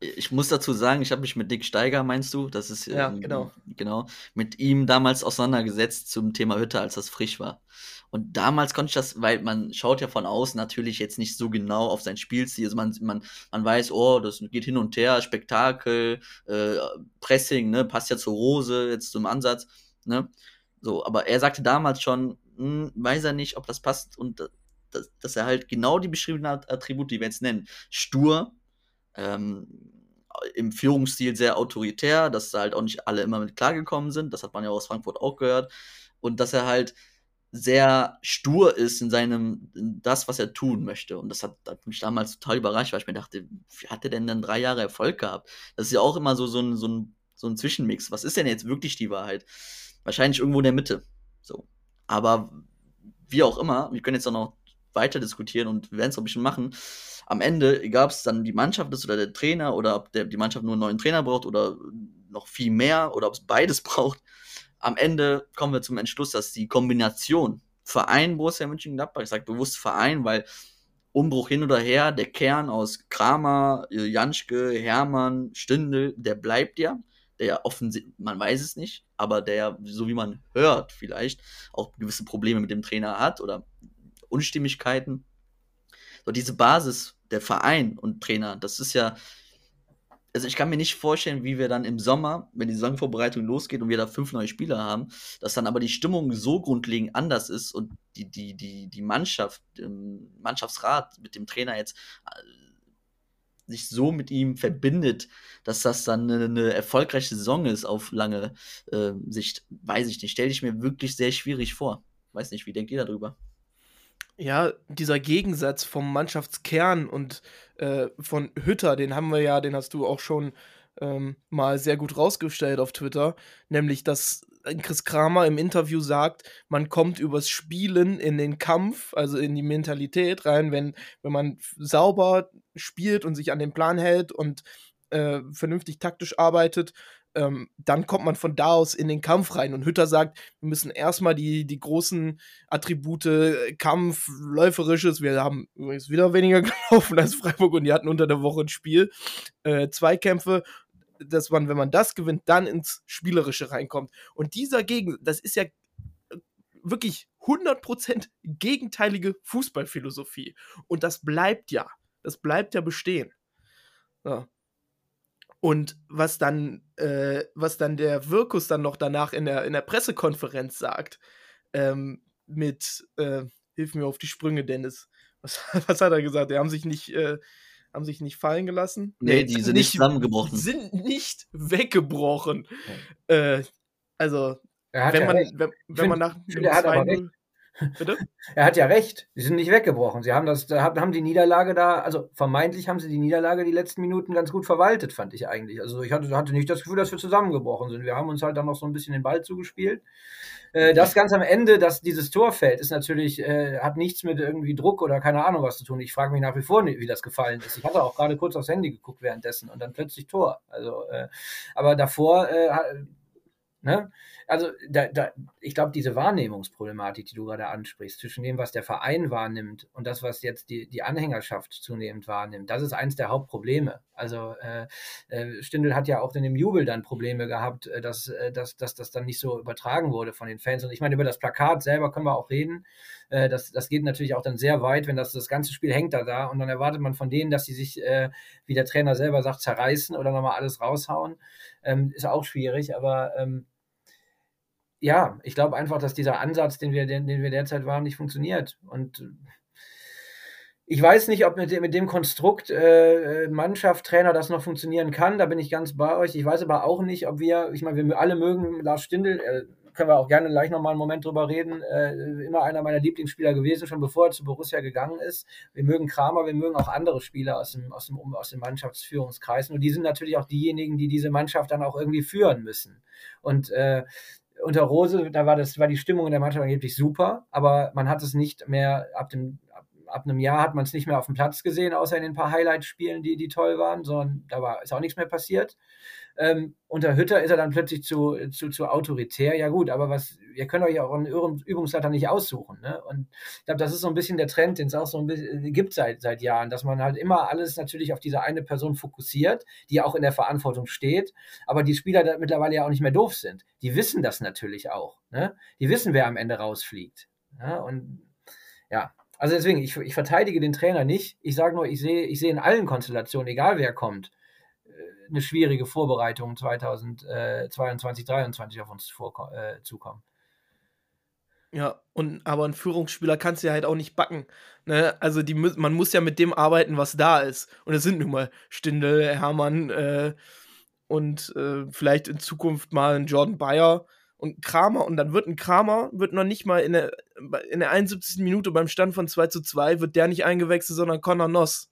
Ich muss dazu sagen, ich habe mich mit Dick Steiger, meinst du? Das ist Ja, ähm, genau. genau mit ihm damals auseinandergesetzt zum Thema Hütte, als das frisch war. Und damals konnte ich das, weil man schaut ja von außen natürlich jetzt nicht so genau auf sein Spielstil. Also man, man, man weiß, oh, das geht hin und her, Spektakel, äh, Pressing, ne, passt ja zur Rose, jetzt zum Ansatz, ne? So, aber er sagte damals schon, hm, weiß er nicht, ob das passt und dass, dass er halt genau die beschriebenen At- Attribute, die wir jetzt nennen, stur, ähm, im Führungsstil sehr autoritär, dass da halt auch nicht alle immer mit klargekommen sind. Das hat man ja aus Frankfurt auch gehört. Und dass er halt sehr stur ist in seinem, in das, was er tun möchte. Und das hat, hat mich damals total überrascht, weil ich mir dachte, wie hat er denn dann drei Jahre Erfolg gehabt? Das ist ja auch immer so, so, ein, so, ein, so ein Zwischenmix. Was ist denn jetzt wirklich die Wahrheit? Wahrscheinlich irgendwo in der Mitte. So. Aber wie auch immer, wir können jetzt auch noch weiter diskutieren und werden es auch ein bisschen machen. Am Ende, egal ob es dann die Mannschaft ist oder der Trainer oder ob der, die Mannschaft nur einen neuen Trainer braucht oder noch viel mehr oder ob es beides (laughs) braucht, am Ende kommen wir zum Entschluss, dass die Kombination Verein Borussia Mönchengladbach, ich sage bewusst Verein, weil Umbruch hin oder her, der Kern aus Kramer, Janschke, Hermann, Stindl, der bleibt ja, der ja offensichtlich, man weiß es nicht, aber der, so wie man hört, vielleicht auch gewisse Probleme mit dem Trainer hat oder Unstimmigkeiten. So diese Basis, der Verein und Trainer, das ist ja, also ich kann mir nicht vorstellen, wie wir dann im Sommer, wenn die Saisonvorbereitung losgeht und wir da fünf neue Spieler haben, dass dann aber die Stimmung so grundlegend anders ist und die, die, die, die Mannschaft, ähm, Mannschaftsrat mit dem Trainer jetzt äh, sich so mit ihm verbindet, dass das dann eine, eine erfolgreiche Saison ist auf lange äh, Sicht, weiß ich nicht. Stelle ich mir wirklich sehr schwierig vor. Weiß nicht, wie denkt ihr darüber? ja, dieser Gegensatz vom Mannschaftskern und äh, von Hütter, den haben wir ja, den hast du auch schon ähm, mal sehr gut rausgestellt auf Twitter, nämlich dass Chris Kramer im Interview sagt, man kommt übers Spielen in den Kampf, also in die Mentalität rein, wenn, wenn man sauber spielt und sich an den Plan hält und äh, vernünftig taktisch arbeitet, ähm, dann kommt man von da aus in den Kampf rein. Und Hütter sagt, wir müssen erstmal die, die großen Attribute, äh, Kampf, Läuferisches, wir haben übrigens wieder weniger (laughs) gelaufen als Freiburg und die hatten unter der Woche ein Spiel, äh, Zweikämpfe, dass man, wenn man das gewinnt, dann ins Spielerische reinkommt. Und dieser Gegen, das ist ja äh, wirklich 100% gegenteilige Fußballphilosophie. Und das bleibt ja. Das bleibt ja bestehen. Ja. Und was dann, äh, was dann der Wirkus dann noch danach in der, in der Pressekonferenz sagt, ähm, mit, äh, hilf mir auf die Sprünge, Dennis. Was, (laughs) was hat er gesagt? Die haben sich nicht, äh, haben sich nicht fallen gelassen. Nee, die sind nicht zusammengebrochen. Sind nicht weggebrochen. Äh, also, wenn man, wenn, wenn find- man nach finde, er hat aber recht. Bitte? (laughs) Er hat ja recht. Sie sind nicht weggebrochen. Sie haben das, haben die Niederlage da, also vermeintlich haben sie die Niederlage die letzten Minuten ganz gut verwaltet, fand ich eigentlich. Also ich hatte, hatte nicht das Gefühl, dass wir zusammengebrochen sind. Wir haben uns halt dann noch so ein bisschen den Ball zugespielt. Äh, das ganz am Ende, dass dieses Tor fällt, ist natürlich, äh, hat nichts mit irgendwie Druck oder keine Ahnung was zu tun. Ich frage mich nach wie vor, wie das gefallen ist. Ich hatte auch gerade kurz aufs Handy geguckt währenddessen und dann plötzlich Tor. Also, äh, aber davor, äh, ne? also da, da, ich glaube, diese Wahrnehmungsproblematik, die du gerade ansprichst, zwischen dem, was der Verein wahrnimmt und das, was jetzt die, die Anhängerschaft zunehmend wahrnimmt, das ist eins der Hauptprobleme. Also äh, äh, Stindl hat ja auch in dem Jubel dann Probleme gehabt, äh, dass, äh, dass, dass das dann nicht so übertragen wurde von den Fans. Und ich meine, über das Plakat selber können wir auch reden. Das, das geht natürlich auch dann sehr weit, wenn das, das ganze Spiel hängt da da und dann erwartet man von denen, dass sie sich, äh, wie der Trainer selber sagt, zerreißen oder nochmal alles raushauen. Ähm, ist auch schwierig, aber ähm, ja, ich glaube einfach, dass dieser Ansatz, den wir, den, den wir derzeit waren, nicht funktioniert. Und äh, ich weiß nicht, ob mit dem, mit dem Konstrukt äh, Mannschaft, Trainer das noch funktionieren kann. Da bin ich ganz bei euch. Ich weiß aber auch nicht, ob wir, ich meine, wir alle mögen Lars Stindl, äh, können wir auch gerne gleich nochmal einen Moment drüber reden. Äh, immer einer meiner Lieblingsspieler gewesen, schon bevor er zu Borussia gegangen ist. Wir mögen Kramer, wir mögen auch andere Spieler aus dem, aus dem, aus dem Mannschaftsführungskreis. Und die sind natürlich auch diejenigen, die diese Mannschaft dann auch irgendwie führen müssen. Und äh, unter Rose, da war das, war die Stimmung in der Mannschaft angeblich super, aber man hat es nicht mehr ab dem ab, einem Jahr hat man es nicht mehr auf dem Platz gesehen, außer in den paar Highlight-Spielen, die, die toll waren, sondern da war ist auch nichts mehr passiert. Ähm, unter Hütter ist er dann plötzlich zu, zu, zu autoritär. Ja gut, aber was, ihr könnt euch auch einen Übungsleiter nicht aussuchen. Ne? Und ich glaube, das ist so ein bisschen der Trend, den es auch so ein bisschen äh, gibt seit, seit Jahren, dass man halt immer alles natürlich auf diese eine Person fokussiert, die auch in der Verantwortung steht, aber die Spieler da mittlerweile ja auch nicht mehr doof sind. Die wissen das natürlich auch. Ne? Die wissen, wer am Ende rausfliegt. Ja? Und ja, also deswegen, ich, ich verteidige den Trainer nicht. Ich sage nur, ich sehe ich sehe in allen Konstellationen, egal wer kommt, eine schwierige Vorbereitung 2022, 2023 auf uns äh, zukommen. Ja, und aber ein Führungsspieler kannst du ja halt auch nicht backen. Ne? Also die, man muss ja mit dem arbeiten, was da ist. Und es sind nun mal Stindel, Hermann äh, und äh, vielleicht in Zukunft mal ein Jordan Bayer und Kramer. Und dann wird ein Kramer, wird noch nicht mal in der, in der 71. Minute beim Stand von 2 zu 2, wird der nicht eingewechselt, sondern Connor Noss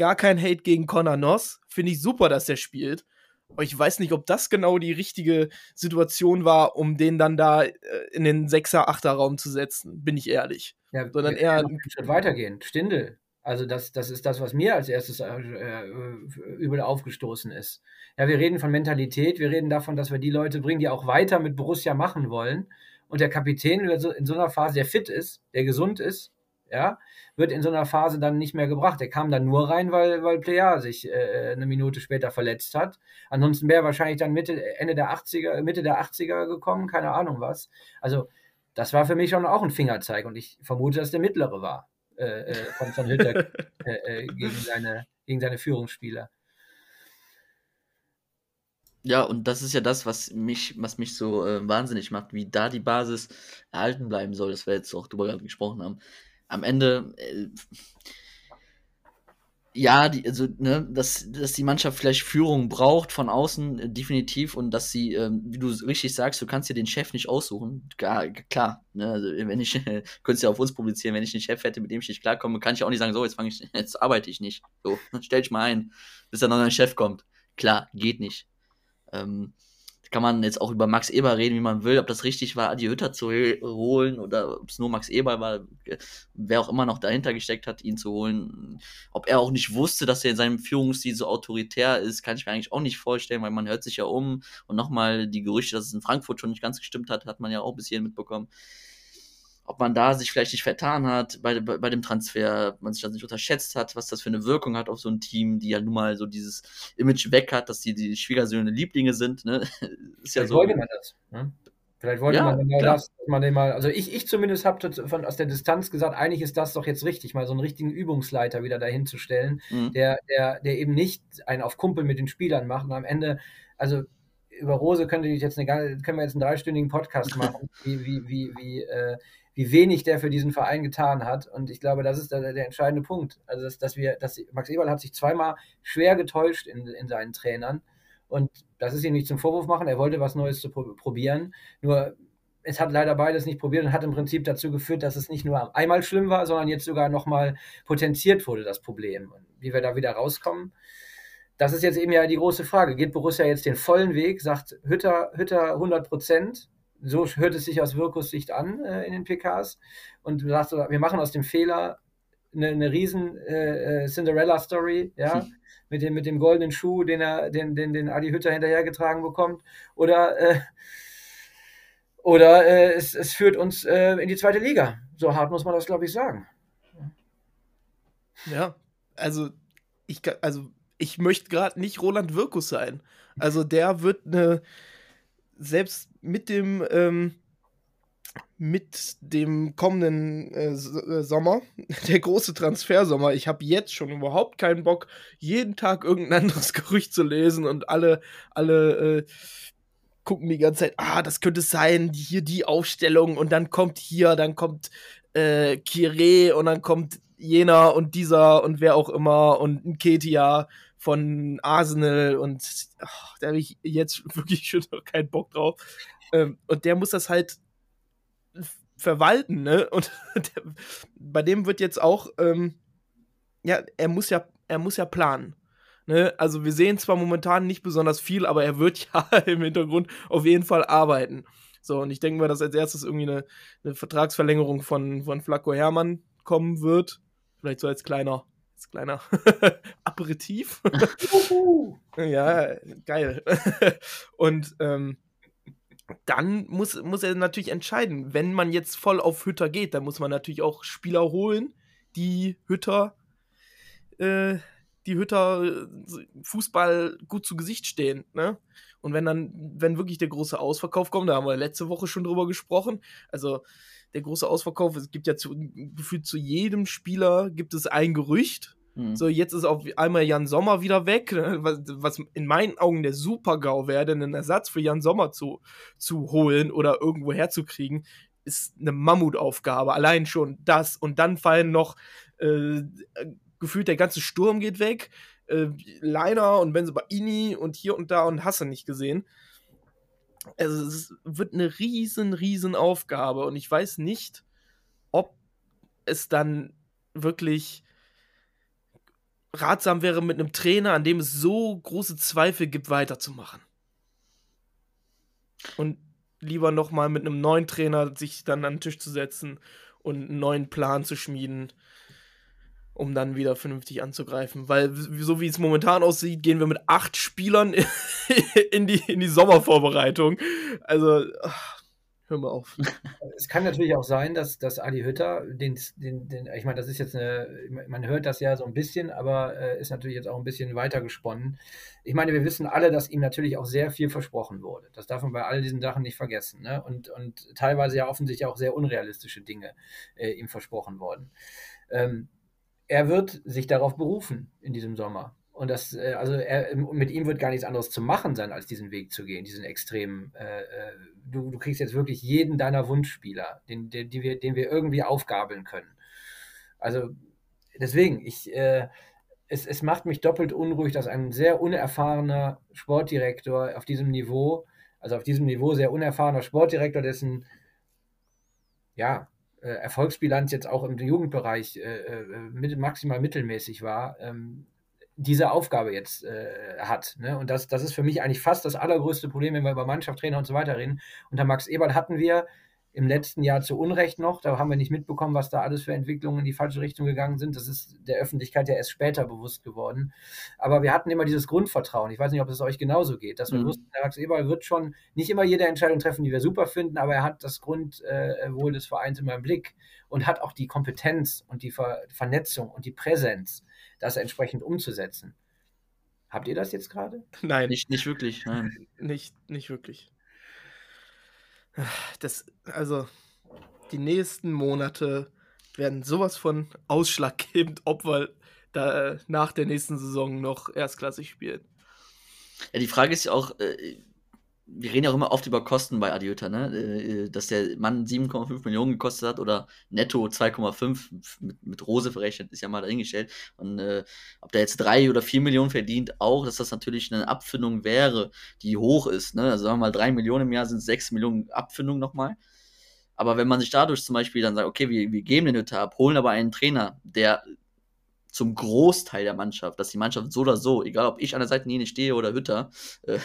gar kein Hate gegen Connor Noss. Finde ich super, dass er spielt. Aber ich weiß nicht, ob das genau die richtige Situation war, um den dann da äh, in den 6er, 8er Raum zu setzen, bin ich ehrlich. Ja, Sondern eher einen Schritt weitergehen. Stindel. Also das, das ist das, was mir als erstes äh, äh, übel aufgestoßen ist. Ja, wir reden von Mentalität, wir reden davon, dass wir die Leute bringen, die auch weiter mit Borussia machen wollen. Und der Kapitän in so einer Phase, der fit ist, der gesund ist, ja, wird in so einer Phase dann nicht mehr gebracht. Er kam dann nur rein, weil, weil Plea sich äh, eine Minute später verletzt hat. Ansonsten wäre er wahrscheinlich dann Mitte, Ende der 80er, Mitte der 80er gekommen, keine Ahnung was. Also, das war für mich schon auch ein Fingerzeig und ich vermute, dass der mittlere war äh, äh von, von Hütter (laughs) äh, äh, gegen, seine, gegen seine Führungsspieler. Ja, und das ist ja das, was mich, was mich so äh, wahnsinnig macht, wie da die Basis erhalten bleiben soll, das wir jetzt auch drüber gesprochen haben am Ende, äh, ja, die, also, ne, dass, dass die Mannschaft vielleicht Führung braucht von außen, äh, definitiv, und dass sie, äh, wie du richtig sagst, du kannst dir den Chef nicht aussuchen. Gar, klar, ne, also (laughs) wenn ich, könntest ja auf uns publizieren, wenn ich einen Chef hätte, mit dem ich nicht klarkomme, kann ich auch nicht sagen, so, jetzt fange ich, (laughs) jetzt arbeite ich nicht. So, (laughs) stell dich mal ein, bis dann noch ein Chef kommt. Klar, geht nicht. Ähm, kann man jetzt auch über Max Eber reden, wie man will, ob das richtig war, Adi Hütter zu holen oder ob es nur Max Eber war, wer auch immer noch dahinter gesteckt hat, ihn zu holen. Ob er auch nicht wusste, dass er in seinem Führungsstil so autoritär ist, kann ich mir eigentlich auch nicht vorstellen, weil man hört sich ja um und nochmal die Gerüchte, dass es in Frankfurt schon nicht ganz gestimmt hat, hat man ja auch bis hierhin mitbekommen ob man da sich vielleicht nicht vertan hat bei, bei, bei, dem Transfer, man sich das nicht unterschätzt hat, was das für eine Wirkung hat auf so ein Team, die ja nun mal so dieses Image weg hat, dass die, die Schwiegersöhne Lieblinge sind. Ne? (laughs) Ist ja Vielleicht so. wollte man das. Ne? Vielleicht wollte ja, man genau das, dass man den mal, also ich, ich zumindest habe aus der Distanz gesagt, eigentlich ist das doch jetzt richtig, mal so einen richtigen Übungsleiter wieder dahin zu stellen, mhm. der, der, der eben nicht einen auf Kumpel mit den Spielern macht und am Ende, also über Rose könnte ich jetzt eine, können wir jetzt einen dreistündigen Podcast (laughs) machen, wie, wie, wie, wie, äh, wie wenig der für diesen Verein getan hat. Und ich glaube, das ist der, der entscheidende Punkt. Also, dass, dass wir, dass Max Eberl hat sich zweimal schwer getäuscht in, in seinen Trainern. Und das ist ihm nicht zum Vorwurf machen. Er wollte was Neues zu probieren. Nur es hat leider beides nicht probiert und hat im Prinzip dazu geführt, dass es nicht nur einmal schlimm war, sondern jetzt sogar nochmal potenziert wurde, das Problem. Und wie wir da wieder rauskommen, das ist jetzt eben ja die große Frage. Geht Borussia jetzt den vollen Weg, sagt Hütter, Hütter 100 Prozent, so hört es sich aus Wirkus Sicht an äh, in den PKs und sagt, wir machen aus dem Fehler eine, eine riesen äh, äh Cinderella-Story, ja, hm. mit, dem, mit dem goldenen Schuh, den er, den, den, den Adi Hütter hinterhergetragen bekommt, oder äh, oder äh, es, es führt uns äh, in die zweite Liga. So hart muss man das, glaube ich, sagen. Ja, also ich, also ich möchte gerade nicht Roland Wirkus sein. Also der wird eine, selbst mit dem, ähm, mit dem kommenden äh, äh Sommer, (laughs) der große Transfersommer, ich habe jetzt schon überhaupt keinen Bock, jeden Tag irgendein (laughs) anderes Gerücht zu lesen und alle, alle äh, gucken die ganze Zeit, ah, das könnte sein, hier die Aufstellung und dann kommt hier, dann kommt äh, Kire und dann kommt jener und dieser und wer auch immer und ein Ketia von Arsenal und ach, da habe ich jetzt (laughs) wirklich schon keinen Bock drauf. Ähm, und der muss das halt verwalten, ne? (laughs) Und der, bei dem wird jetzt auch, ähm, ja, er muss ja, er muss ja planen. Ne? Also wir sehen zwar momentan nicht besonders viel, aber er wird (laughs) ja im Hintergrund auf jeden Fall arbeiten. So, und ich denke mal, dass als erstes irgendwie eine, eine Vertragsverlängerung von, von Flacco Hermann kommen wird. Vielleicht so als kleiner, als kleiner (laughs) Aperitif. ja, geil. (laughs) und ähm, dann muss, muss er natürlich entscheiden. Wenn man jetzt voll auf Hütter geht, dann muss man natürlich auch Spieler holen, die Hütter äh, die Hütter äh, Fußball gut zu Gesicht stehen. Ne? Und wenn dann, wenn wirklich der große Ausverkauf kommt, da haben wir letzte Woche schon drüber gesprochen, also der große Ausverkauf, es gibt ja zu, gefühlt zu jedem Spieler gibt es ein Gerücht. Mhm. So, jetzt ist auf einmal Jan Sommer wieder weg, ne? was, was in meinen Augen der Super-GAU wäre, denn einen Ersatz für Jan Sommer zu, zu holen oder irgendwo herzukriegen, ist eine Mammutaufgabe. Allein schon das. Und dann fallen noch äh, gefühlt der ganze Sturm geht weg. Äh, Leiner und Benzobaini und hier und da und hast du nicht gesehen. Also es wird eine riesen, riesen Aufgabe und ich weiß nicht, ob es dann wirklich ratsam wäre, mit einem Trainer, an dem es so große Zweifel gibt, weiterzumachen. Und lieber nochmal mit einem neuen Trainer sich dann an den Tisch zu setzen und einen neuen Plan zu schmieden um dann wieder vernünftig anzugreifen. Weil so wie es momentan aussieht, gehen wir mit acht Spielern (laughs) in die, in die Sommervorbereitung. Also, ach, hör mal auf. (laughs) Es kann natürlich auch sein, dass, dass Adi Hütter, den, den, den, ich meine, das ist jetzt eine, man hört das ja so ein bisschen, aber äh, ist natürlich jetzt auch ein bisschen weiter gesponnen. Ich meine, wir wissen alle, dass ihm natürlich auch sehr viel versprochen wurde. Das darf man bei all diesen Sachen nicht vergessen. Ne? Und, und teilweise ja offensichtlich auch sehr unrealistische Dinge äh, ihm versprochen worden. Ähm, er wird sich darauf berufen in diesem Sommer. Und das, äh, also er, mit ihm wird gar nichts anderes zu machen sein, als diesen Weg zu gehen, diesen extremen. Äh, äh, du, du kriegst jetzt wirklich jeden deiner Wunschspieler, den, den, den, wir, den wir irgendwie aufgabeln können. Also deswegen, ich, äh, es, es macht mich doppelt unruhig, dass ein sehr unerfahrener Sportdirektor auf diesem Niveau, also auf diesem Niveau sehr unerfahrener Sportdirektor, dessen ja, Erfolgsbilanz jetzt auch im Jugendbereich äh, äh, mit, maximal mittelmäßig war, ähm, diese Aufgabe jetzt äh, hat. Ne? Und das, das ist für mich eigentlich fast das allergrößte Problem, wenn wir über Mannschaft, Trainer und so weiter reden. Unter Max Eberl hatten wir im letzten Jahr zu Unrecht noch. Da haben wir nicht mitbekommen, was da alles für Entwicklungen in die falsche Richtung gegangen sind. Das ist der Öffentlichkeit ja erst später bewusst geworden. Aber wir hatten immer dieses Grundvertrauen. Ich weiß nicht, ob es euch genauso geht, dass wir mhm. wussten, Max Eberl wird schon nicht immer jede Entscheidung treffen, die wir super finden, aber er hat das Grundwohl äh, des Vereins immer im Blick und hat auch die Kompetenz und die Ver Vernetzung und die Präsenz, das entsprechend umzusetzen. Habt ihr das jetzt gerade? Nein. Nicht, nicht wirklich. Nein. Nicht, nicht wirklich. Das, also, die nächsten Monate werden sowas von ausschlaggebend, ob wir da nach der nächsten Saison noch erstklassig spielen. Ja, die Frage ist ja auch, äh, wir reden ja auch immer oft über Kosten bei Adiota, ne? Äh, dass der Mann 7,5 Millionen gekostet hat oder netto 2,5 mit, mit Rose verrechnet, ist ja mal dahingestellt. Und äh, ob der jetzt 3 oder 4 Millionen verdient, auch, dass das natürlich eine Abfindung wäre, die hoch ist. Ne? Also sagen wir mal, 3 Millionen im Jahr sind 6 Millionen Abfindung nochmal. Aber wenn man sich dadurch zum Beispiel dann sagt, okay, wir, wir geben den Hütter ab, holen aber einen Trainer, der zum Großteil der Mannschaft, dass die Mannschaft so oder so, egal ob ich an der Seitenlinie stehe oder Hütter, äh,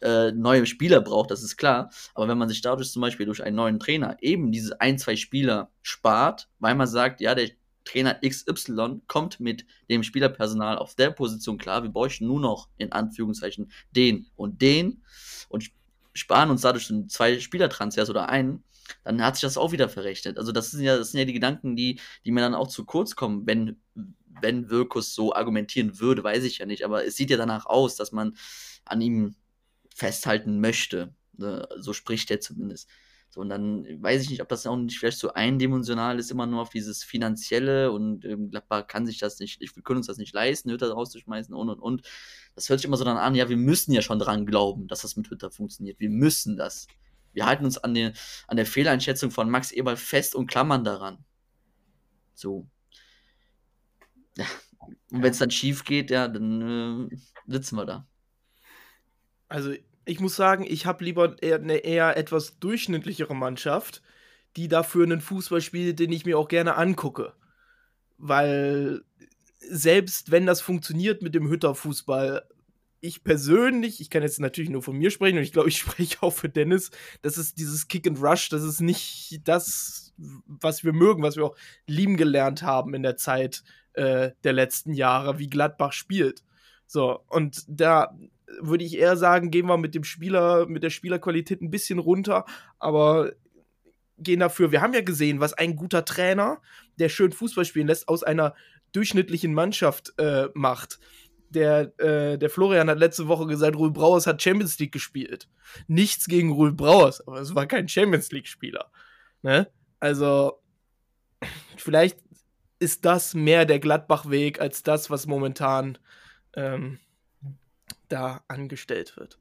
äh, neue Spieler braucht, das ist klar. Aber wenn man sich dadurch zum Beispiel durch einen neuen Trainer eben diese ein, zwei Spieler spart, weil man sagt, ja, der Trainer XY kommt mit dem Spielerpersonal auf der Position klar, wir bräuchten nur noch in Anführungszeichen den und den und sparen uns dadurch zwei Spielertransfers oder einen, dann hat sich das auch wieder verrechnet. Also das sind ja, das sind ja die Gedanken, die, die mir dann auch zu kurz kommen, wenn, wenn Wirkus so argumentieren würde, weiß ich ja nicht. Aber es sieht ja danach aus, dass man an ihm festhalten möchte. Ne? So spricht er zumindest. So, und dann weiß ich nicht, ob das auch nicht vielleicht so eindimensional ist, immer nur auf dieses Finanzielle und ähm, Gladbach kann sich das nicht, wir können uns das nicht leisten, Hütter rauszuschmeißen und und und. Das hört sich immer so dann an, ja, wir müssen ja schon dran glauben, dass das mit Hütter funktioniert. Wir müssen das. Wir halten uns an, den, an der Fehleinschätzung von Max Eberl fest und klammern daran. So. Ja. Und wenn es dann schief geht, ja, dann äh, sitzen wir da. Also ich muss sagen, ich habe lieber eher eine eher etwas durchschnittlichere Mannschaft, die dafür einen Fußball spielt, den ich mir auch gerne angucke. Weil selbst wenn das funktioniert mit dem Hütterfußball, ich persönlich, ich kann jetzt natürlich nur von mir sprechen und ich glaube, ich (laughs) spreche auch für Dennis, das ist dieses Kick and Rush, das ist nicht das, was wir mögen, was wir auch lieben gelernt haben in der Zeit äh, der letzten Jahre, wie Gladbach spielt. So, und da würde ich eher sagen, gehen wir mit dem Spieler, mit der Spielerqualität ein bisschen runter, aber gehen dafür. Wir haben ja gesehen, was ein guter Trainer, der schön Fußball spielen lässt, aus einer durchschnittlichen Mannschaft äh, macht. Der, äh, der Florian hat letzte Woche gesagt, Rui Brauers hat Champions League gespielt. Nichts gegen Rui Brauers, aber es war kein Champions League-Spieler. Ne? Also, vielleicht ist das mehr der Gladbach-Weg als das, was momentan ähm, da angestellt wird.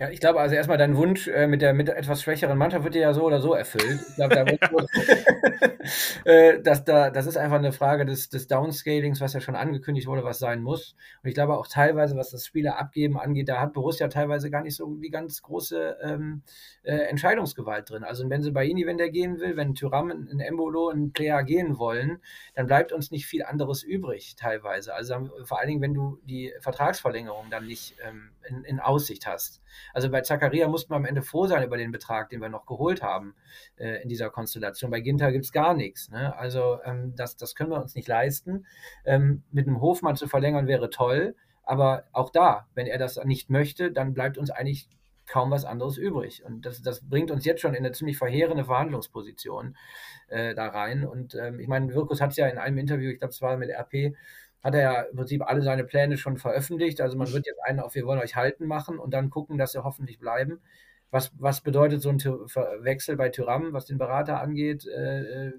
Ja, ich glaube also erstmal dein Wunsch äh, mit der mit etwas schwächeren Mannschaft wird dir ja so oder so erfüllt. Ich glaube, da (laughs) äh, das, da, das ist einfach eine Frage des, des Downscalings, was ja schon angekündigt wurde, was sein muss. Und ich glaube auch teilweise, was das Spieler abgeben angeht, da hat Borussia teilweise gar nicht so die ganz große ähm, äh, Entscheidungsgewalt drin. Also wenn sie bei Ini, wenn der gehen will, wenn Tyram, ein Embolo, ein Player gehen wollen, dann bleibt uns nicht viel anderes übrig teilweise. Also vor allen Dingen, wenn du die Vertragsverlängerung dann nicht ähm, in, in Aussicht hast. Also bei Zakaria mussten wir am Ende froh sein über den Betrag, den wir noch geholt haben äh, in dieser Konstellation. Bei Ginter gibt es gar nichts. Ne? Also ähm, das, das können wir uns nicht leisten. Ähm, mit einem Hofmann zu verlängern wäre toll, aber auch da, wenn er das nicht möchte, dann bleibt uns eigentlich kaum was anderes übrig. Und das, das bringt uns jetzt schon in eine ziemlich verheerende Verhandlungsposition äh, da rein. Und ähm, ich meine, Wirkus hat es ja in einem Interview, ich glaube, es war mit RP, hat er ja im Prinzip alle seine Pläne schon veröffentlicht. Also man wird jetzt einen auf Wir wollen euch halten machen und dann gucken, dass sie hoffentlich bleiben. Was, was bedeutet so ein Wechsel bei Tyram, was den Berater angeht? Äh, äh,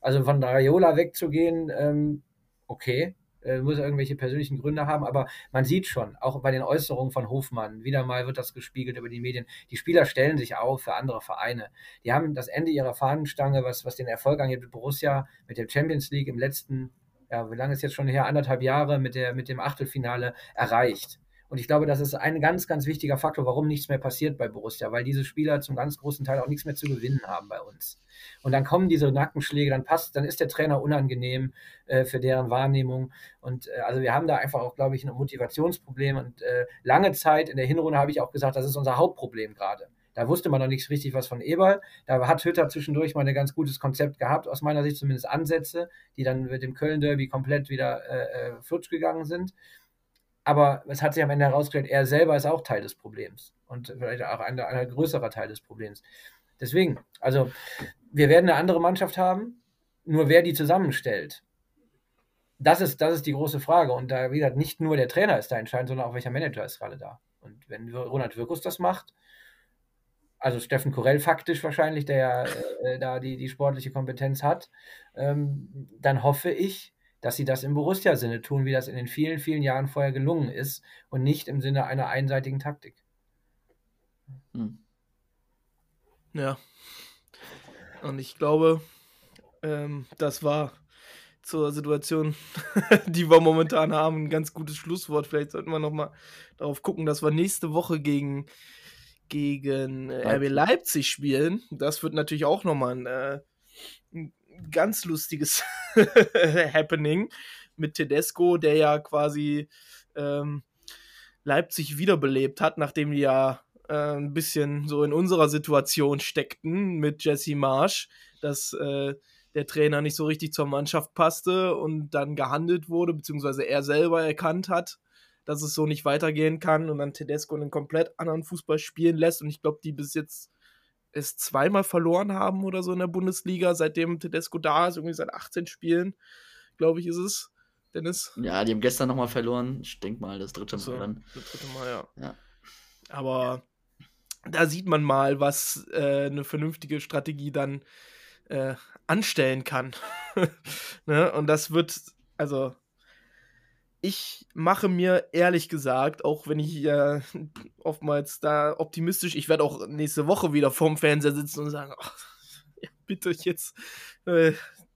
also von Raiola wegzugehen, ähm, okay, äh, muss irgendwelche persönlichen Gründe haben, aber man sieht schon, auch bei den Äußerungen von Hofmann, wieder mal wird das gespiegelt über die Medien, die Spieler stellen sich auf für andere Vereine. Die haben das Ende ihrer Fahnenstange, was, was den Erfolg angeht mit Borussia, mit der Champions League im letzten ja, wie lange ist jetzt schon her, anderthalb Jahre mit, der, mit dem Achtelfinale erreicht. Und ich glaube, das ist ein ganz, ganz wichtiger Faktor, warum nichts mehr passiert bei Borussia, weil diese Spieler zum ganz großen Teil auch nichts mehr zu gewinnen haben bei uns. Und dann kommen diese Nackenschläge, dann passt, dann ist der Trainer unangenehm äh, für deren Wahrnehmung. Und äh, also wir haben da einfach auch, glaube ich, ein Motivationsproblem. Und äh, lange Zeit in der Hinrunde habe ich auch gesagt, das ist unser Hauptproblem gerade. Da wusste man noch nicht richtig was von Eberl. Da hat Hütter zwischendurch mal ein ganz gutes Konzept gehabt, aus meiner Sicht zumindest Ansätze, die dann mit dem Köln-Derby komplett wieder äh, äh, flutsch gegangen sind. Aber es hat sich am Ende herausgestellt, er selber ist auch Teil des Problems und vielleicht auch ein, ein größerer Teil des Problems. Deswegen, also wir werden eine andere Mannschaft haben, nur wer die zusammenstellt, das ist, das ist die große Frage. Und da wieder nicht nur der Trainer ist da entscheidend, sondern auch welcher Manager ist gerade da. Und wenn Ronald Wirkus das macht, also Steffen Korell faktisch wahrscheinlich, der ja äh, da die, die sportliche Kompetenz hat, ähm, dann hoffe ich, dass sie das im Borussia-Sinne tun, wie das in den vielen, vielen Jahren vorher gelungen ist und nicht im Sinne einer einseitigen Taktik. Hm. Ja. Und ich glaube, ähm, das war zur Situation, (laughs) die wir momentan haben, ein ganz gutes Schlusswort. Vielleicht sollten wir noch mal darauf gucken, dass wir nächste Woche gegen gegen äh, RB Leipzig spielen. Das wird natürlich auch nochmal ein, äh, ein ganz lustiges (laughs) Happening mit Tedesco, der ja quasi ähm, Leipzig wiederbelebt hat, nachdem die ja äh, ein bisschen so in unserer Situation steckten mit Jesse Marsch, dass äh, der Trainer nicht so richtig zur Mannschaft passte und dann gehandelt wurde, beziehungsweise er selber erkannt hat, dass es so nicht weitergehen kann und dann Tedesco einen komplett anderen Fußball spielen lässt. Und ich glaube, die bis jetzt es zweimal verloren haben oder so in der Bundesliga, seitdem Tedesco da ist, irgendwie seit 18 Spielen, glaube ich, ist es. Dennis? Ja, die haben gestern nochmal verloren. Ich denke mal, das dritte Mal So, dann. das dritte Mal, ja. Ja. Aber da sieht man mal, was äh, eine vernünftige Strategie dann äh, anstellen kann. (laughs) ne? Und das wird, also ich mache mir ehrlich gesagt, auch wenn ich äh, (laughs) oftmals da optimistisch, ich werde auch nächste Woche wieder vorm Fernseher sitzen und sagen, ach, ja, bitte jetzt, äh,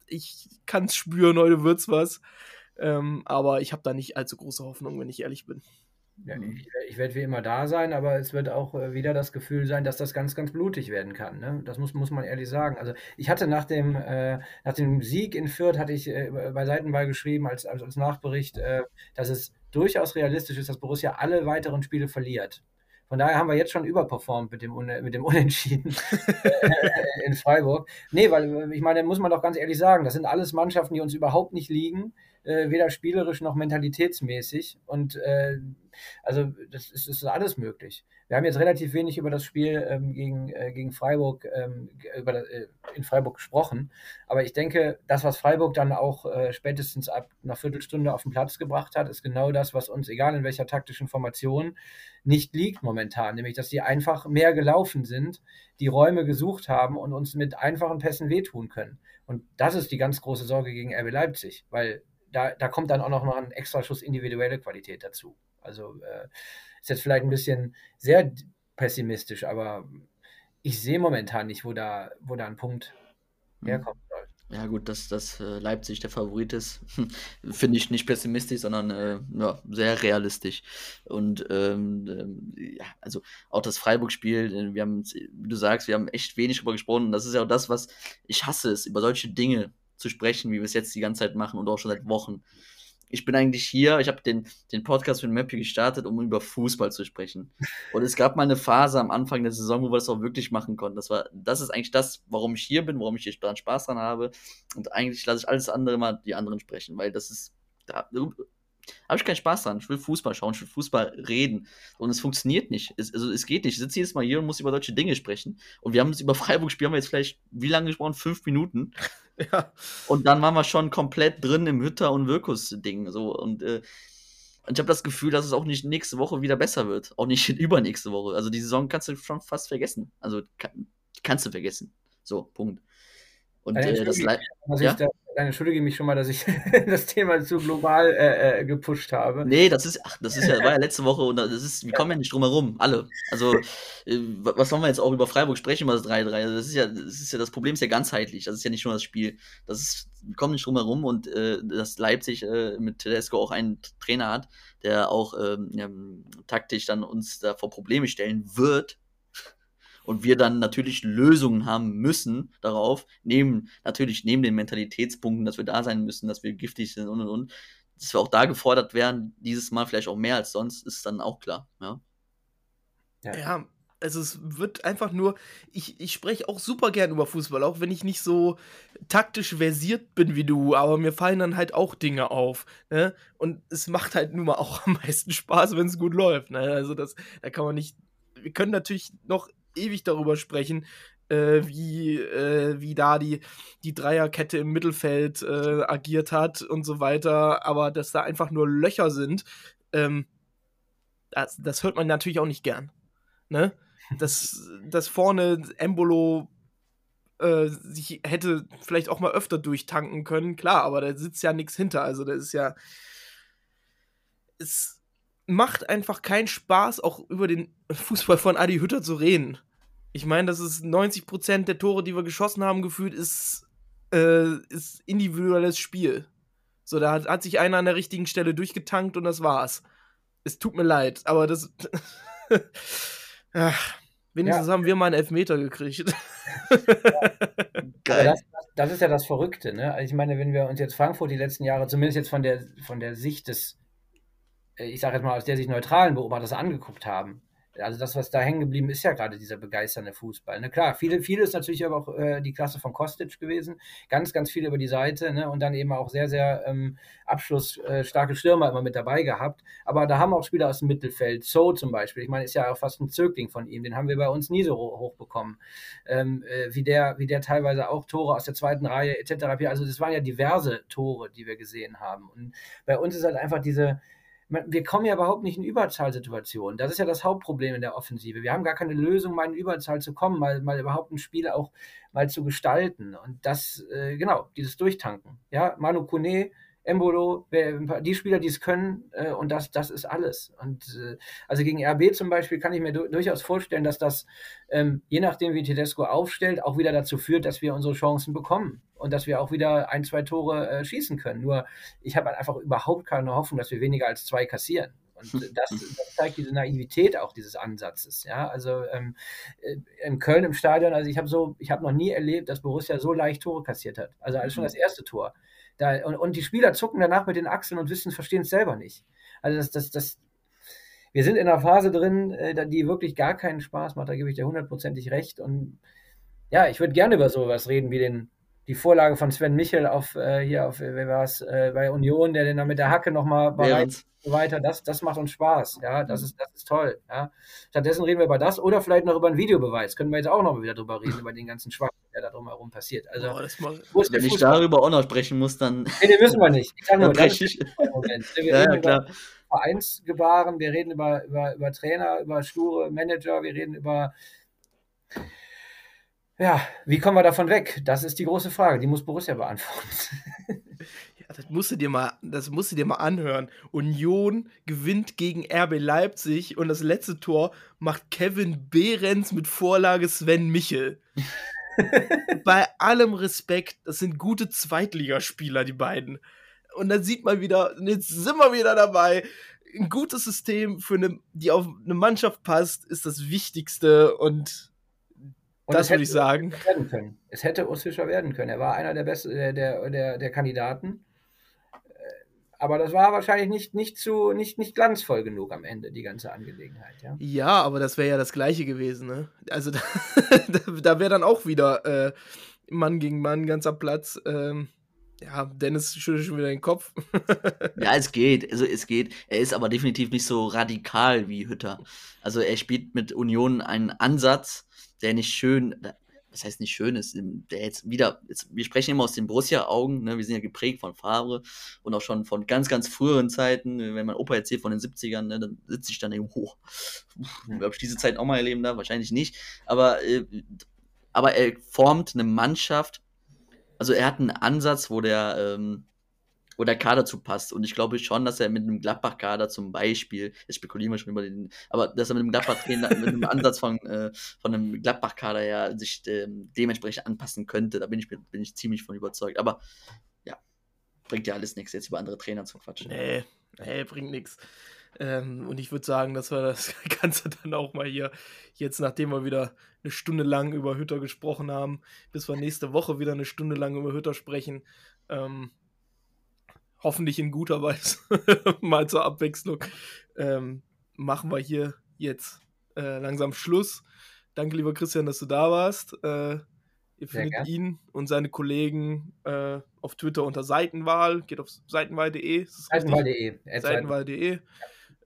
ich kann es spüren, heute wird's was. Ähm, aber ich habe da nicht allzu große Hoffnung, wenn ich ehrlich bin. Ja, ich, ich werde wie immer da sein, aber es wird auch äh, wieder das Gefühl sein, dass das ganz, ganz blutig werden kann. Ne? Das muss, muss man ehrlich sagen. Also ich hatte nach dem, äh, nach dem Sieg in Fürth, hatte ich äh, bei Seitenball geschrieben als, als, als Nachbericht, äh, dass es durchaus realistisch ist, dass Borussia alle weiteren Spiele verliert. Von daher haben wir jetzt schon überperformt mit dem, Un- mit dem Unentschieden (laughs) äh, in Freiburg. Nee, weil äh, ich meine, muss man doch ganz ehrlich sagen, das sind alles Mannschaften, die uns überhaupt nicht liegen, äh, weder spielerisch noch mentalitätsmäßig. Und äh, also das ist, ist alles möglich. Wir haben jetzt relativ wenig über das Spiel ähm, gegen, äh, gegen Freiburg ähm, über, äh, in Freiburg gesprochen. Aber ich denke, das, was Freiburg dann auch äh, spätestens ab einer Viertelstunde auf den Platz gebracht hat, ist genau das, was uns, egal in welcher taktischen Formation, nicht liegt momentan. Nämlich, dass die einfach mehr gelaufen sind, die Räume gesucht haben und uns mit einfachen Pässen wehtun können. Und das ist die ganz große Sorge gegen RB Leipzig, weil da, da kommt dann auch noch ein extra Schuss individuelle Qualität dazu. Also äh, ist jetzt vielleicht ein bisschen sehr pessimistisch, aber ich sehe momentan nicht, wo da, wo da ein Punkt Mhm. herkommen soll. Ja, gut, dass, dass äh, Leipzig der Favorit ist, (laughs) finde ich nicht pessimistisch, sondern äh, ja, sehr realistisch. Und ähm, ähm, ja, also auch das Freiburg-Spiel, äh, wir haben, wie du sagst, wir haben echt wenig darüber gesprochen. Und das ist ja auch das, was ich hasse, ist, über solche Dinge zu sprechen, wie wir es jetzt die ganze Zeit machen und auch schon seit Wochen. Ich bin eigentlich hier, ich habe den, den Podcast mit Mappy gestartet, um über Fußball zu sprechen. Und es gab mal eine Phase am Anfang der Saison, wo wir das auch wirklich machen konnten. Das war, das ist eigentlich das, warum ich hier bin, warum ich hier Spaß dran habe. Und eigentlich lasse ich alles andere mal die anderen sprechen, weil das ist, da habe ich keinen Spaß dran. Ich will Fußball schauen, ich will Fußball reden. Und es funktioniert nicht. Es, also es geht nicht. Ich sitze jedes Mal hier und muss über solche Dinge sprechen. Und wir haben uns über Freiburg-Spiel, haben wir jetzt vielleicht, wie lange gesprochen? Fünf Minuten. (laughs) Ja, Und dann waren wir schon komplett drin im Hütter- und Wirkus-Ding. So. Und, äh, ich habe das Gefühl, dass es auch nicht nächste Woche wieder besser wird. Auch nicht (laughs) übernächste Woche. Also die Saison kannst du schon fast vergessen. Also kann, kannst du vergessen. So, Punkt. Und äh, das dass Ja? da, dann entschuldige mich schon mal, dass ich (laughs) das Thema zu global äh, äh, gepusht habe. Nee, das ist, ach, das ist ja, war ja letzte Woche und das ist, wir kommen ja nicht drum herum, alle. Also, äh, wa- was wollen wir jetzt auch über Freiburg sprechen, über das 3-3? Also, das ist ja, das ist ja, das Problem ist ja ganzheitlich. Das ist ja nicht nur das Spiel. Das ist, wir kommen nicht drum herum und äh, dass Leipzig äh, mit Tedesco auch einen Trainer hat, der auch ähm, taktisch dann uns da vor Probleme stellen wird. Und wir dann natürlich Lösungen haben müssen darauf, neben, natürlich neben den Mentalitätspunkten, dass wir da sein müssen, dass wir giftig sind und und und dass wir auch da gefordert werden, dieses Mal vielleicht auch mehr als sonst, ist dann auch klar. Ja. Ja, also es wird einfach nur, ich, ich spreche auch super gern über Fußball, auch wenn ich nicht so taktisch versiert bin wie du, aber mir fallen dann halt auch Dinge auf. Ne? Und es macht halt nun mal auch am meisten Spaß, wenn es gut läuft. Ne? Also das, da kann man nicht, wir können natürlich noch ewig darüber sprechen, äh, wie, äh, wie da die, die Dreierkette im Mittelfeld äh, agiert hat und so weiter, aber dass da einfach nur Löcher sind, ähm, das, das hört man natürlich auch nicht gern. Ne? Dass, dass vorne Embolo äh, sich hätte vielleicht auch mal öfter durchtanken können, klar, aber da sitzt ja nichts hinter. Also, das ist ja. Es macht einfach keinen Spaß, auch über den Fußball von Adi Hütter zu reden. Ich meine, das ist 90% der Tore, die wir geschossen haben, gefühlt, ist, äh, ist individuelles Spiel. So, da hat, hat sich einer an der richtigen Stelle durchgetankt und das war's. Es tut mir leid, aber das. (laughs) Ach, Wenigstens Ja. haben wir mal einen Elfmeter gekriegt. (laughs) Geil. das, das ist ja das Verrückte, ne? Also ich meine, wenn wir uns jetzt Frankfurt die letzten Jahre, zumindest jetzt von der, von der Sicht des, äh, ich sage jetzt mal aus der Sicht neutralen Beobachters angeguckt haben, also das, was da hängen geblieben ist, ja gerade dieser begeisternde Fußball. Ne? Klar, viele, viele ist natürlich aber auch äh, die Klasse von Kostic gewesen, ganz, ganz viel über die Seite ne? und dann eben auch sehr, sehr ähm, abschlussstarke Stürmer immer mit dabei gehabt. Aber da haben auch Spieler aus dem Mittelfeld, So zum Beispiel, ich meine, ist ja auch fast ein Zögling von ihm, den haben wir bei uns nie so ho- hoch bekommen. Ähm, äh, wie, der, wie der teilweise auch Tore aus der zweiten Reihe etc. Also das waren ja diverse Tore, die wir gesehen haben. Und bei uns ist halt einfach diese, wir kommen ja überhaupt nicht in Überzahlsituationen. Das ist ja das Hauptproblem in der Offensive. Wir haben gar keine Lösung, mal in Überzahl zu kommen, mal, mal überhaupt ein Spiel auch mal zu gestalten. Und das, äh, genau, dieses Durchtanken. Ja, Manu Kone, Embolo, die Spieler, die es können, äh, und das, das ist alles. Und äh, also gegen RB zum Beispiel kann ich mir du durchaus vorstellen, dass das, ähm, je nachdem wie Tedesco aufstellt, auch wieder dazu führt, dass wir unsere Chancen bekommen und dass wir auch wieder ein, zwei Tore äh, schießen können. Nur ich habe halt einfach überhaupt keine Hoffnung, dass wir weniger als zwei kassieren. Und (laughs) das, das zeigt diese Naivität auch dieses Ansatzes. Ja, also ähm, äh, in Köln im Stadion, also ich habe so, ich habe noch nie erlebt, dass Borussia so leicht Tore kassiert hat. Also alles schon das erste Tor. Da, und, und die Spieler zucken danach mit den Achseln und wissen, verstehen es selber nicht. Also das, das, das, wir sind in einer Phase drin, äh, die wirklich gar keinen Spaß macht. Da gebe ich dir hundertprozentig recht. Und ja, ich würde gerne über sowas reden, wie den, die Vorlage von Sven Michel auf äh, hier auf, wer war es, äh, bei Union, der den dann mit der Hacke nochmal bereit und so weiter. Das, das macht uns Spaß. Ja, das ist, das ist toll. Ja. Stattdessen reden wir über das oder vielleicht noch über einen Videobeweis. Können wir jetzt auch noch wieder drüber reden, (laughs) über den ganzen Schwachsinn, der da drumherum passiert. Also, Boah, das mal, wo ist der Wenn ich Fußball? darüber auch noch sprechen muss, dann Nee, den müssen wir nicht. Ich sag (laughs) nur, das ist Moment. Wir Ja, reden ja, klar. über Vereinsgebaren, wir reden über, über, über Trainer, über sture Manager, wir reden über. Ja, wie kommen wir davon weg? Das ist die große Frage, die muss Borussia beantworten. (laughs) ja, das musst du dir mal, das musst du dir mal anhören. Union gewinnt gegen RB Leipzig und das letzte Tor macht Kevin Behrens mit Vorlage Sven Michel. (laughs) Bei allem Respekt, das sind gute Zweitligaspieler, die beiden. Und dann sieht man wieder, jetzt sind wir wieder dabei. Ein gutes System für eine, die auf eine Mannschaft passt, ist das Wichtigste und Und das würde ich sagen. Es hätte Urs Fischer werden können. Er war einer der, besten, der, der, der, der Kandidaten. Aber das war wahrscheinlich nicht, nicht, zu, nicht, nicht glanzvoll genug am Ende, die ganze Angelegenheit. Ja? Ja, aber das wäre ja das gleiche gewesen, ne? Also (laughs) da, da wäre dann auch wieder äh, Mann gegen Mann, ganzer Platz. Ähm, ja, Dennis schüttelt schon wieder den Kopf. (laughs) Ja, es geht. Also es geht. Er ist aber definitiv nicht so radikal wie Hütter. Also er spielt mit Union einen Ansatz, der nicht schön, was heißt nicht schön ist, der jetzt wieder, jetzt, wir sprechen immer aus den Borussia-Augen, ne? wir sind ja geprägt von Favre und auch schon von ganz, ganz früheren Zeiten, wenn mein Opa erzählt von den 70ern, ne, dann sitze ich dann eben hoch. Ob ich diese Zeit auch mal erleben darf? Wahrscheinlich nicht. Aber, äh, aber er formt eine Mannschaft, also er hat einen Ansatz, wo der, ähm, wo der Kader zu passt. Und ich glaube schon, dass er mit einem Gladbach-Kader zum Beispiel, jetzt spekulieren wir schon über den, aber dass er mit einem Gladbach-Trainer, (laughs) mit einem Ansatz von, äh, von einem Gladbach-Kader ja sich ähm, dementsprechend anpassen könnte. Da bin ich, bin ich ziemlich von überzeugt. Aber ja, bringt ja alles nichts, jetzt über andere Trainer zu quatschen. Nee, nee, bringt nichts. Ähm, und ich würde sagen, dass wir das (laughs) Ganze dann auch mal hier, jetzt nachdem wir wieder eine Stunde lang über Hütter gesprochen haben, bis wir nächste Woche wieder eine Stunde lang über Hütter sprechen, ähm, hoffentlich in guter Weise, (laughs) mal zur Abwechslung, ähm, machen wir hier jetzt äh, langsam Schluss. Danke, lieber Christian, dass du da warst. Äh, ihr Sehr findet gern. ihn und seine Kollegen äh, auf Twitter unter Seitenwahl. Geht auf seitenwahl.de. Seitenwahl.de. Seitenwahl.de.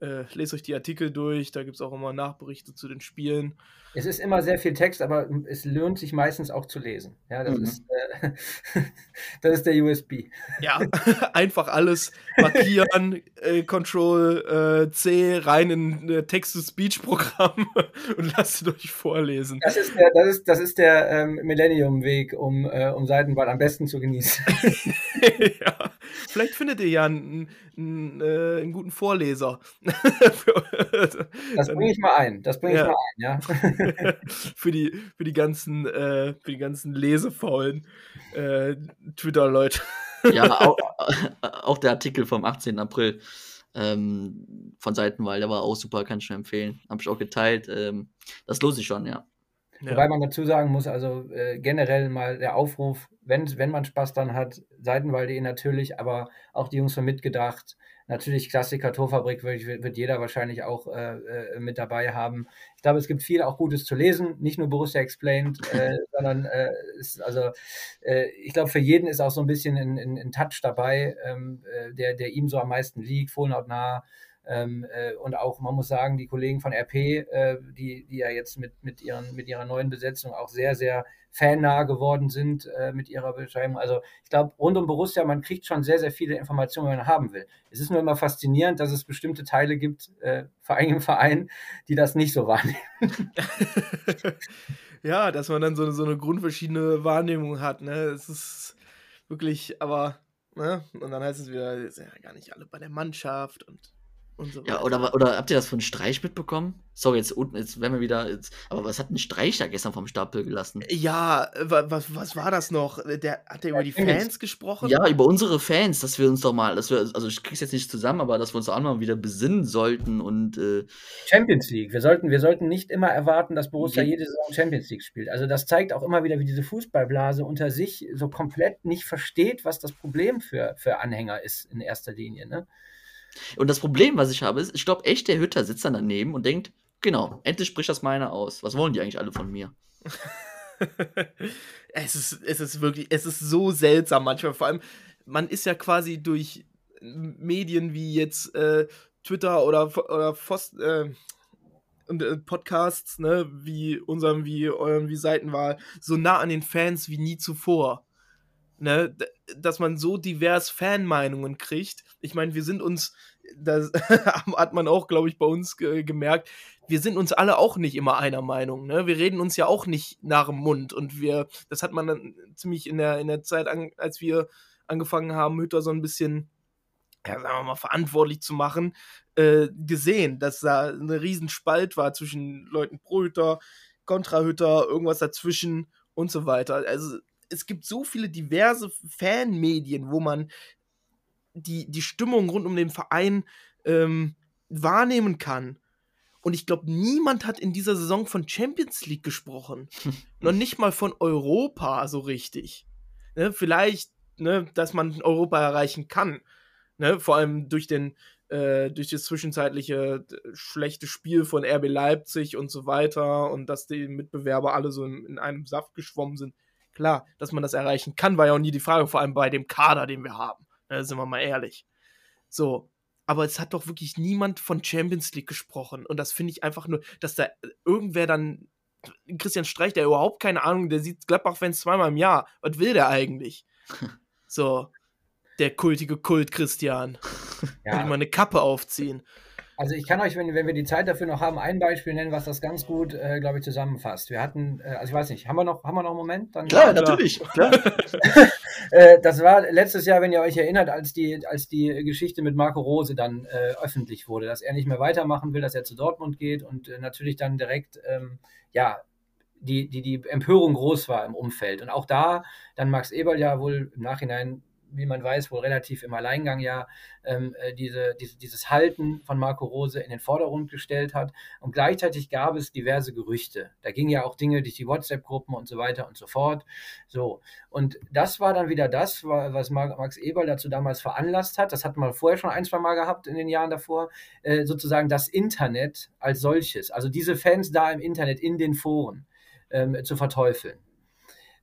Äh, lest euch die Artikel durch, da gibt es auch immer Nachberichte zu den Spielen. Es ist immer sehr viel Text, aber es lohnt sich meistens auch zu lesen. Ja, das, Mhm. ist, äh, (laughs) das ist der USB. Ja, (laughs) einfach alles markieren, äh, Control äh, C rein in äh, Text-to-Speech-Programm (laughs) und lasst es euch vorlesen. Das ist der, das ist, das ist der ähm, Millennium-Weg, um, äh, um Seitenwahl am besten zu genießen. ja. Vielleicht findet ihr ja einen, einen, äh, einen guten Vorleser. Das bringe ich mal ein. Das bringe ich Ja. mal ein, ja. (laughs) für die für die ganzen äh, für die ganzen lesefaulen äh, Twitter Leute. Ja, (laughs) auch, auch der Artikel vom 18. April ähm, von Seitenwahl. Der war auch super, kann ich schon empfehlen. Habe ich auch geteilt. Ähm, das lohnt sich schon, ja. Ja. Wobei man dazu sagen muss, also äh, generell mal der Aufruf, wenn, wenn man Spaß dann hat, Seitenwald.de natürlich, aber auch die Jungs von Mitgedacht, natürlich Klassiker Torfabrik wird, wird jeder wahrscheinlich auch äh, äh, mit dabei haben. Ich glaube, es gibt viel auch Gutes zu lesen, nicht nur Borussia Explained, äh, (laughs) sondern äh, ist, also äh, ich glaube, für jeden ist auch so ein bisschen ein, Touch dabei, ähm, der, der ihm so am meisten liegt, vollnautnah. Ähm, äh, und auch, man muss sagen, die Kollegen von RP, äh, die, die ja jetzt mit, mit, ihren, mit ihrer neuen Besetzung auch sehr, sehr fannah geworden sind äh, mit ihrer Beschreibung. Also ich glaube, rund um Borussia, man kriegt schon sehr, sehr viele Informationen, wenn man haben will. Es ist nur immer faszinierend, dass es bestimmte Teile gibt, äh, vor allem im Verein, die das nicht so wahrnehmen. (laughs) ja, dass man dann so, so eine grundverschiedene Wahrnehmung hat. Ne? Es ist wirklich, aber, ne? und dann heißt es wieder, ja gar nicht alle bei der Mannschaft und und so ja, oder, oder habt ihr das von Streich mitbekommen? Sorry, jetzt unten, jetzt werden wir wieder. Jetzt, aber was hat ein Streich da gestern vom Stapel gelassen? Ja, was, was war das noch? Der, hat der über die Fans gesprochen? Ja, über unsere Fans, dass wir uns doch mal, dass wir, also ich krieg's jetzt nicht zusammen, aber dass wir uns auch mal wieder besinnen sollten und äh, Champions League. Wir sollten, wir sollten nicht immer erwarten, dass Borussia jede Saison Champions League spielt. Also das zeigt auch immer wieder, wie diese Fußballblase unter sich so komplett nicht versteht, was das Problem für, für Anhänger ist in erster Linie. Ne? Und das Problem, was ich habe, ist, ich glaube echt, der Hütter sitzt dann daneben und denkt, genau, endlich spricht das meine aus. Was wollen die eigentlich alle von mir? (laughs) es, ist, es ist wirklich, es ist so seltsam manchmal. Vor allem, man ist ja quasi durch Medien wie jetzt äh, Twitter oder, oder Fost, äh, äh, Podcasts, ne, wie unserem, wie eurem, wie Seitenwahl, so nah an den Fans wie nie zuvor ne, dass man so divers Fanmeinungen kriegt. Ich meine, wir sind uns, das (laughs) hat man auch, glaube ich, bei uns ge gemerkt, wir sind uns alle auch nicht immer einer Meinung. Ne? Wir reden uns ja auch nicht nach dem Mund. Und wir, das hat man dann ziemlich in der, in der Zeit, an, als wir angefangen haben, Hütter so ein bisschen, ja, sagen wir mal, verantwortlich zu machen, äh, gesehen, dass da eine Riesenspalt war zwischen Leuten pro Hütter, kontra Hütter, irgendwas dazwischen und so weiter. Also es gibt so viele diverse Fanmedien, wo man die, die Stimmung rund um den Verein ähm, wahrnehmen kann. Und ich glaube, niemand hat in dieser Saison von Champions League gesprochen. (laughs) Noch nicht mal von Europa so richtig. Ne, vielleicht, ne, dass man Europa erreichen kann. Ne, vor allem durch den, äh, durch das zwischenzeitliche schlechte Spiel von RB Leipzig und so weiter und dass die Mitbewerber alle so in, in einem Saft geschwommen sind. Klar, dass man das erreichen kann, war ja auch nie die Frage, vor allem bei dem Kader, den wir haben. Da ne, sind wir mal ehrlich. So, aber es hat doch wirklich niemand von Champions League gesprochen. Und das finde ich einfach nur, dass da irgendwer dann, Christian Streich, der überhaupt keine Ahnung, der sieht Gladbach-Fans zweimal im Jahr. Was will der eigentlich? (laughs) So, der kultige Kult Christian. (laughs) Ja. Will mal eine Kappe aufziehen. Also ich kann euch, wenn, wenn wir die Zeit dafür noch haben, ein Beispiel nennen, was das ganz gut, äh, glaube ich, zusammenfasst. Wir hatten, äh, also ich weiß nicht, haben wir noch, haben wir noch einen Moment? Dann, klar, natürlich. (laughs) Klar. Äh, das war letztes Jahr, wenn ihr euch erinnert, als die, als die Geschichte mit Marco Rose dann äh, öffentlich wurde, dass er nicht mehr weitermachen will, dass er zu Dortmund geht und äh, natürlich dann direkt, ähm, ja, die, die, die Empörung groß war im Umfeld. Und auch da dann Max Eberl ja wohl im Nachhinein wie man weiß, wohl relativ im Alleingang ja ähm, äh, diese, diese, dieses Halten von Marco Rose in den Vordergrund gestellt hat. Und gleichzeitig gab es diverse Gerüchte. Da gingen ja auch Dinge durch die WhatsApp-Gruppen und so weiter und so fort. So. Und das war dann wieder das, was Max Eberl dazu damals veranlasst hat. Das hatten wir vorher schon ein, zwei Mal gehabt in den Jahren davor. Äh, sozusagen das Internet als solches. Also diese Fans da im Internet, in den Foren ähm, zu verteufeln.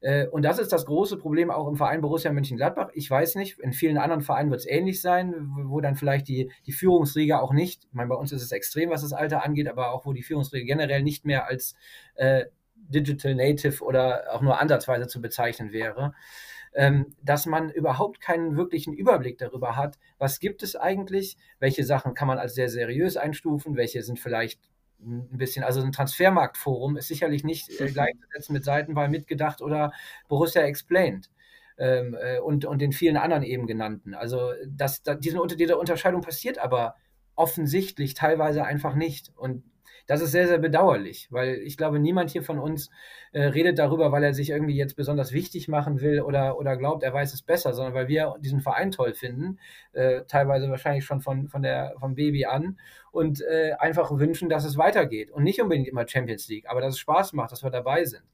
Äh, und das ist das große Problem auch im Verein Borussia Mönchengladbach. Ich weiß nicht, in vielen anderen Vereinen wird es ähnlich sein, wo dann vielleicht die, die Führungsriege auch nicht, ich meine, bei uns ist es extrem, was das Alter angeht, aber auch wo die Führungsriege generell nicht mehr als äh, Digital Native oder auch nur ansatzweise zu bezeichnen wäre. Ähm, dass man überhaupt keinen wirklichen Überblick darüber hat, was gibt es eigentlich, welche Sachen kann man als sehr seriös einstufen, welche sind vielleicht ein bisschen, also ein Transfermarktforum ist sicherlich nicht äh, gleichzusetzen mit Seitenwahl mitgedacht oder Borussia Explained. Ähm, äh, und, und den vielen anderen eben genannten. Also das, das, diese, diese Unterscheidung passiert aber offensichtlich teilweise einfach nicht. Und das ist sehr, sehr bedauerlich, weil ich glaube, niemand hier von uns äh, redet darüber, weil er sich irgendwie jetzt besonders wichtig machen will oder, oder glaubt, er weiß es besser, sondern weil wir diesen Verein toll finden, äh, teilweise wahrscheinlich schon von, von der, vom Baby an und äh, einfach wünschen, dass es weitergeht und nicht unbedingt immer Champions League, aber dass es Spaß macht, dass wir dabei sind.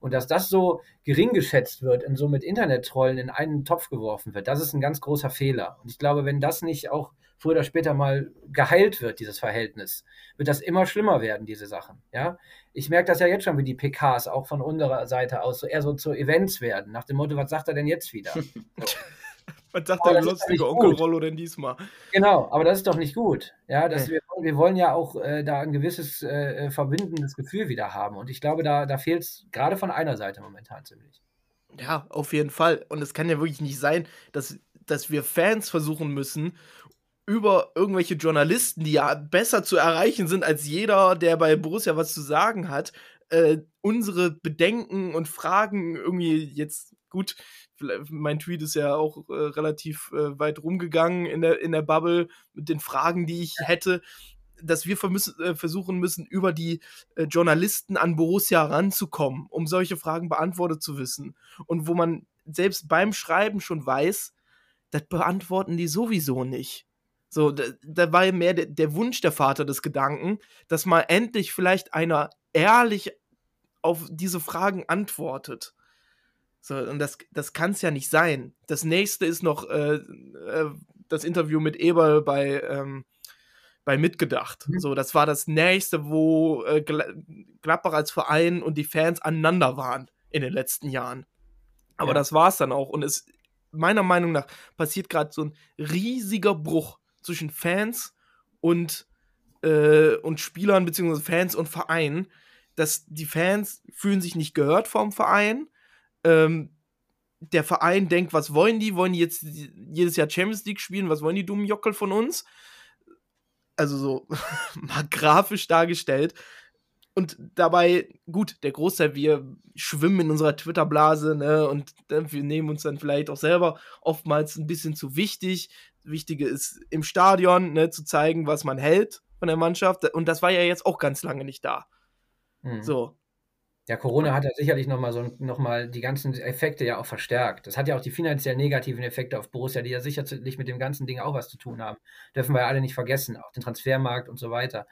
Und dass das so gering geschätzt wird und so mit Internet-Trollen in einen Topf geworfen wird, das ist ein ganz großer Fehler. Und ich glaube, wenn das nicht auch früher oder später mal geheilt wird, dieses Verhältnis, wird das immer schlimmer werden, diese Sachen. Ja, ich merke das ja jetzt schon, wie die PKs auch von unserer Seite aus so eher so zu Events werden, nach dem Motto, was sagt er denn jetzt wieder? (laughs) was sagt der lustige Onkel Rollo denn diesmal? Genau, aber das ist doch nicht gut. Ja, dass okay. wir, wir wollen ja auch äh, da ein gewisses äh, äh, verbindendes Gefühl wieder haben. Und ich glaube, da, da fehlt es gerade von einer Seite momentan ziemlich. Ja, auf jeden Fall. Und es kann ja wirklich nicht sein, dass, dass wir Fans versuchen müssen, über irgendwelche Journalisten, die ja besser zu erreichen sind als jeder, der bei Borussia was zu sagen hat, äh, unsere Bedenken und Fragen irgendwie jetzt gut. Mein Tweet ist ja auch äh, relativ äh, weit rumgegangen in der, in der Bubble mit den Fragen, die ich hätte, dass wir äh, versuchen müssen, über die äh, Journalisten an Borussia ranzukommen, um solche Fragen beantwortet zu wissen. Und wo man selbst beim Schreiben schon weiß, das beantworten die sowieso nicht. So, da, da war ja mehr der, der, Wunsch der Vater des Gedanken, dass mal endlich vielleicht einer ehrlich auf diese Fragen antwortet. So, und das, das kann es ja nicht sein. Das nächste ist noch äh, äh, das Interview mit Eberl bei, ähm, bei Mitgedacht. Mhm. So, das war das nächste, wo äh, Gladbach als Verein und die Fans aneinander waren in den letzten Jahren. Aber ja. das war es dann auch. Und es, meiner Meinung nach, passiert gerade so ein riesiger Bruch zwischen Fans und, äh, und Spielern, beziehungsweise Fans und Verein, dass die Fans fühlen sich nicht gehört vom Verein. Ähm, der Verein denkt, was wollen die? Wollen die jetzt jedes Jahr Champions League spielen? Was wollen die dummen Jockel von uns? Also so (laughs) mal grafisch dargestellt. Und dabei, gut, der Großteil, wir schwimmen in unserer Twitter-Blase, ne, und wir nehmen uns dann vielleicht auch selber oftmals ein bisschen zu wichtig. Wichtige ist im Stadion, ne, zu zeigen, was man hält von der Mannschaft. Und das war ja jetzt auch ganz lange nicht da. Mhm. So. Ja, Corona hat ja sicherlich nochmal so noch mal die ganzen Effekte ja auch verstärkt. Das hat ja auch die finanziell negativen Effekte auf Borussia, die ja sicherlich mit dem ganzen Ding auch was zu tun haben. Dürfen wir ja alle nicht vergessen, auch den Transfermarkt und so weiter.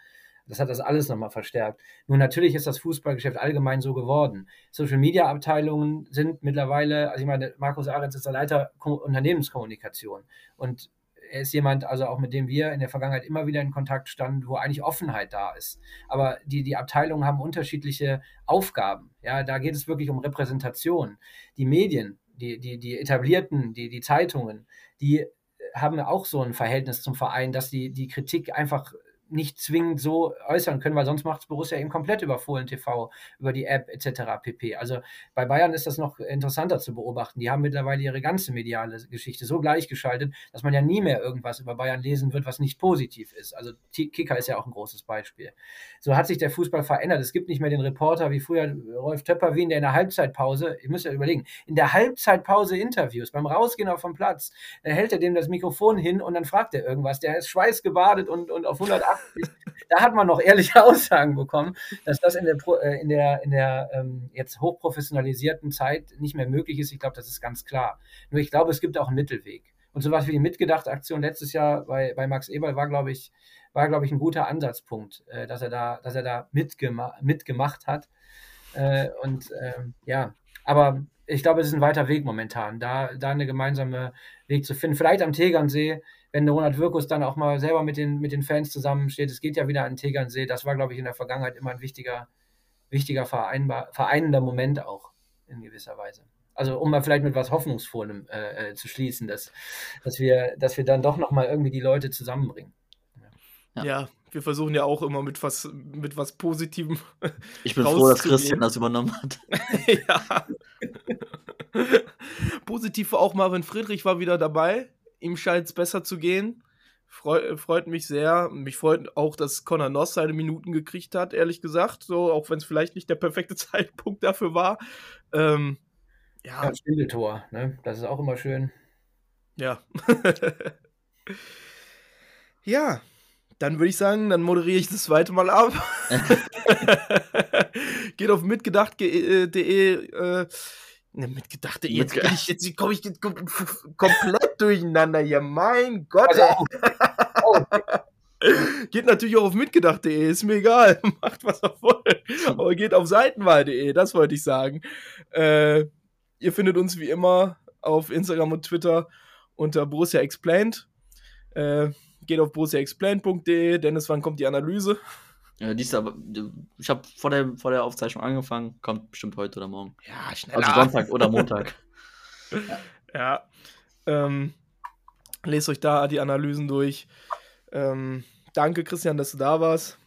Das hat das alles nochmal verstärkt. Nun, natürlich ist das Fußballgeschäft allgemein so geworden. Social Media Abteilungen sind mittlerweile, also ich meine, Markus Ahrens ist der Leiter Unternehmenskommunikation. Und er ist jemand, also auch mit dem wir in der Vergangenheit immer wieder in Kontakt standen, wo eigentlich Offenheit da ist. Aber die, die Abteilungen haben unterschiedliche Aufgaben. Ja, da geht es wirklich um Repräsentation. Die Medien, die, die, die etablierten, die, die Zeitungen, die haben auch so ein Verhältnis zum Verein, dass die, die Kritik einfach nicht zwingend so äußern können, weil sonst macht es Borussia eben komplett über Fohlen TV, über die App etc. pp. Also bei Bayern ist das noch interessanter zu beobachten. Die haben mittlerweile ihre ganze mediale Geschichte so gleichgeschaltet, dass man ja nie mehr irgendwas über Bayern lesen wird, was nicht positiv ist. Also Kicker ist ja auch ein großes Beispiel. So hat sich der Fußball verändert. Es gibt nicht mehr den Reporter wie früher Rolf Töpper-Wien, der in der Halbzeitpause, ich muss ja überlegen, in der Halbzeitpause Interviews, beim Rausgehen auf dem Platz, hält er dem das Mikrofon hin und dann fragt er irgendwas. Der ist schweißgebadet und, und auf 180 (laughs) da hat man noch ehrliche Aussagen bekommen, dass das in der, äh, in der, in der ähm, jetzt hochprofessionalisierten Zeit nicht mehr möglich ist. Ich glaube, das ist ganz klar. Nur ich glaube, es gibt auch einen Mittelweg. Und sowas wie die mitgedachte Aktion letztes Jahr bei, bei Max Eberl war, glaube ich, war, glaube ich, ein guter Ansatzpunkt, äh, dass er da, dass er da mitgema mitgemacht hat. Äh, und ähm, ja, aber ich glaube, es ist ein weiter Weg momentan, da, da eine gemeinsame Weg zu finden. Vielleicht am Tegernsee, wenn Ronald Wirkus dann auch mal selber mit den, mit den Fans zusammensteht. Es geht ja wieder an Tegernsee. Das war, glaube ich, in der Vergangenheit immer ein wichtiger, wichtiger vereinbar, vereinender Moment auch in gewisser Weise. Also um mal vielleicht mit was Hoffnungsvollem äh, äh, zu schließen, dass, dass, wir, dass wir dann doch nochmal irgendwie die Leute zusammenbringen. Ja. ja. Wir versuchen ja auch immer mit was, mit was Positivem. (laughs) Ich bin froh, dass Christian das übernommen hat. (laughs) ja. (laughs) Positiv war auch Marvin Friedrich war wieder dabei ihm scheint es besser zu gehen. Freu, freut mich sehr. Mich freut auch, dass Connor Noss seine Minuten gekriegt hat, ehrlich gesagt. So, auch wenn es vielleicht nicht der perfekte Zeitpunkt dafür war. Ähm, ja. ja Spindeltor, ne? Das ist auch immer schön. Ja. ja. Dann würde ich sagen, dann moderiere ich das zweite Mal ab. (laughs) Geht auf mitgedacht.de. Äh, ne, mitgedacht.de. Jetzt, Mitge- bin ich- jetzt komme ich komplett durcheinander hier. Mein Gott. Also, oh, Geht natürlich auch auf mitgedacht.de, ist mir egal. (laughs) Macht was ihr wollt. Aber geht auf seitenwahl.de, das wollte ich sagen. Äh, ihr findet uns wie immer auf Instagram und Twitter unter Borussia Explained. Äh, geht auf borussiaexplained.de. Dennis, wann kommt die Analyse? Ja, die ist aber, ich habe vor der, vor der Aufzeichnung angefangen, kommt bestimmt heute oder morgen. Ja, schneller. Also Sonntag oder Montag. (laughs) Ja. Ähm, lest euch da die Analysen durch. Ähm, danke, Christian, dass du da warst.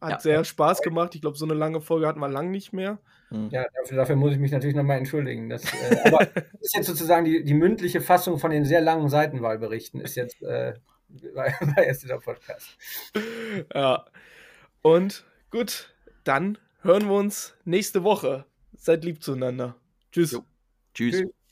Hat Ja. sehr Spaß gemacht. Ich glaube, so eine lange Folge hatten wir lang nicht mehr. Hm. ja, dafür, dafür muss ich mich natürlich nochmal entschuldigen. Das, äh, aber das (laughs) ist jetzt sozusagen die, die mündliche Fassung von den sehr langen Seitenwahlberichten, ist jetzt äh, war, (laughs) war jetzt dieser Podcast. (laughs) Ja. Und gut, dann hören wir uns nächste Woche. Seid lieb zueinander. Tschüss. Jo. Tschüss. Tschüss.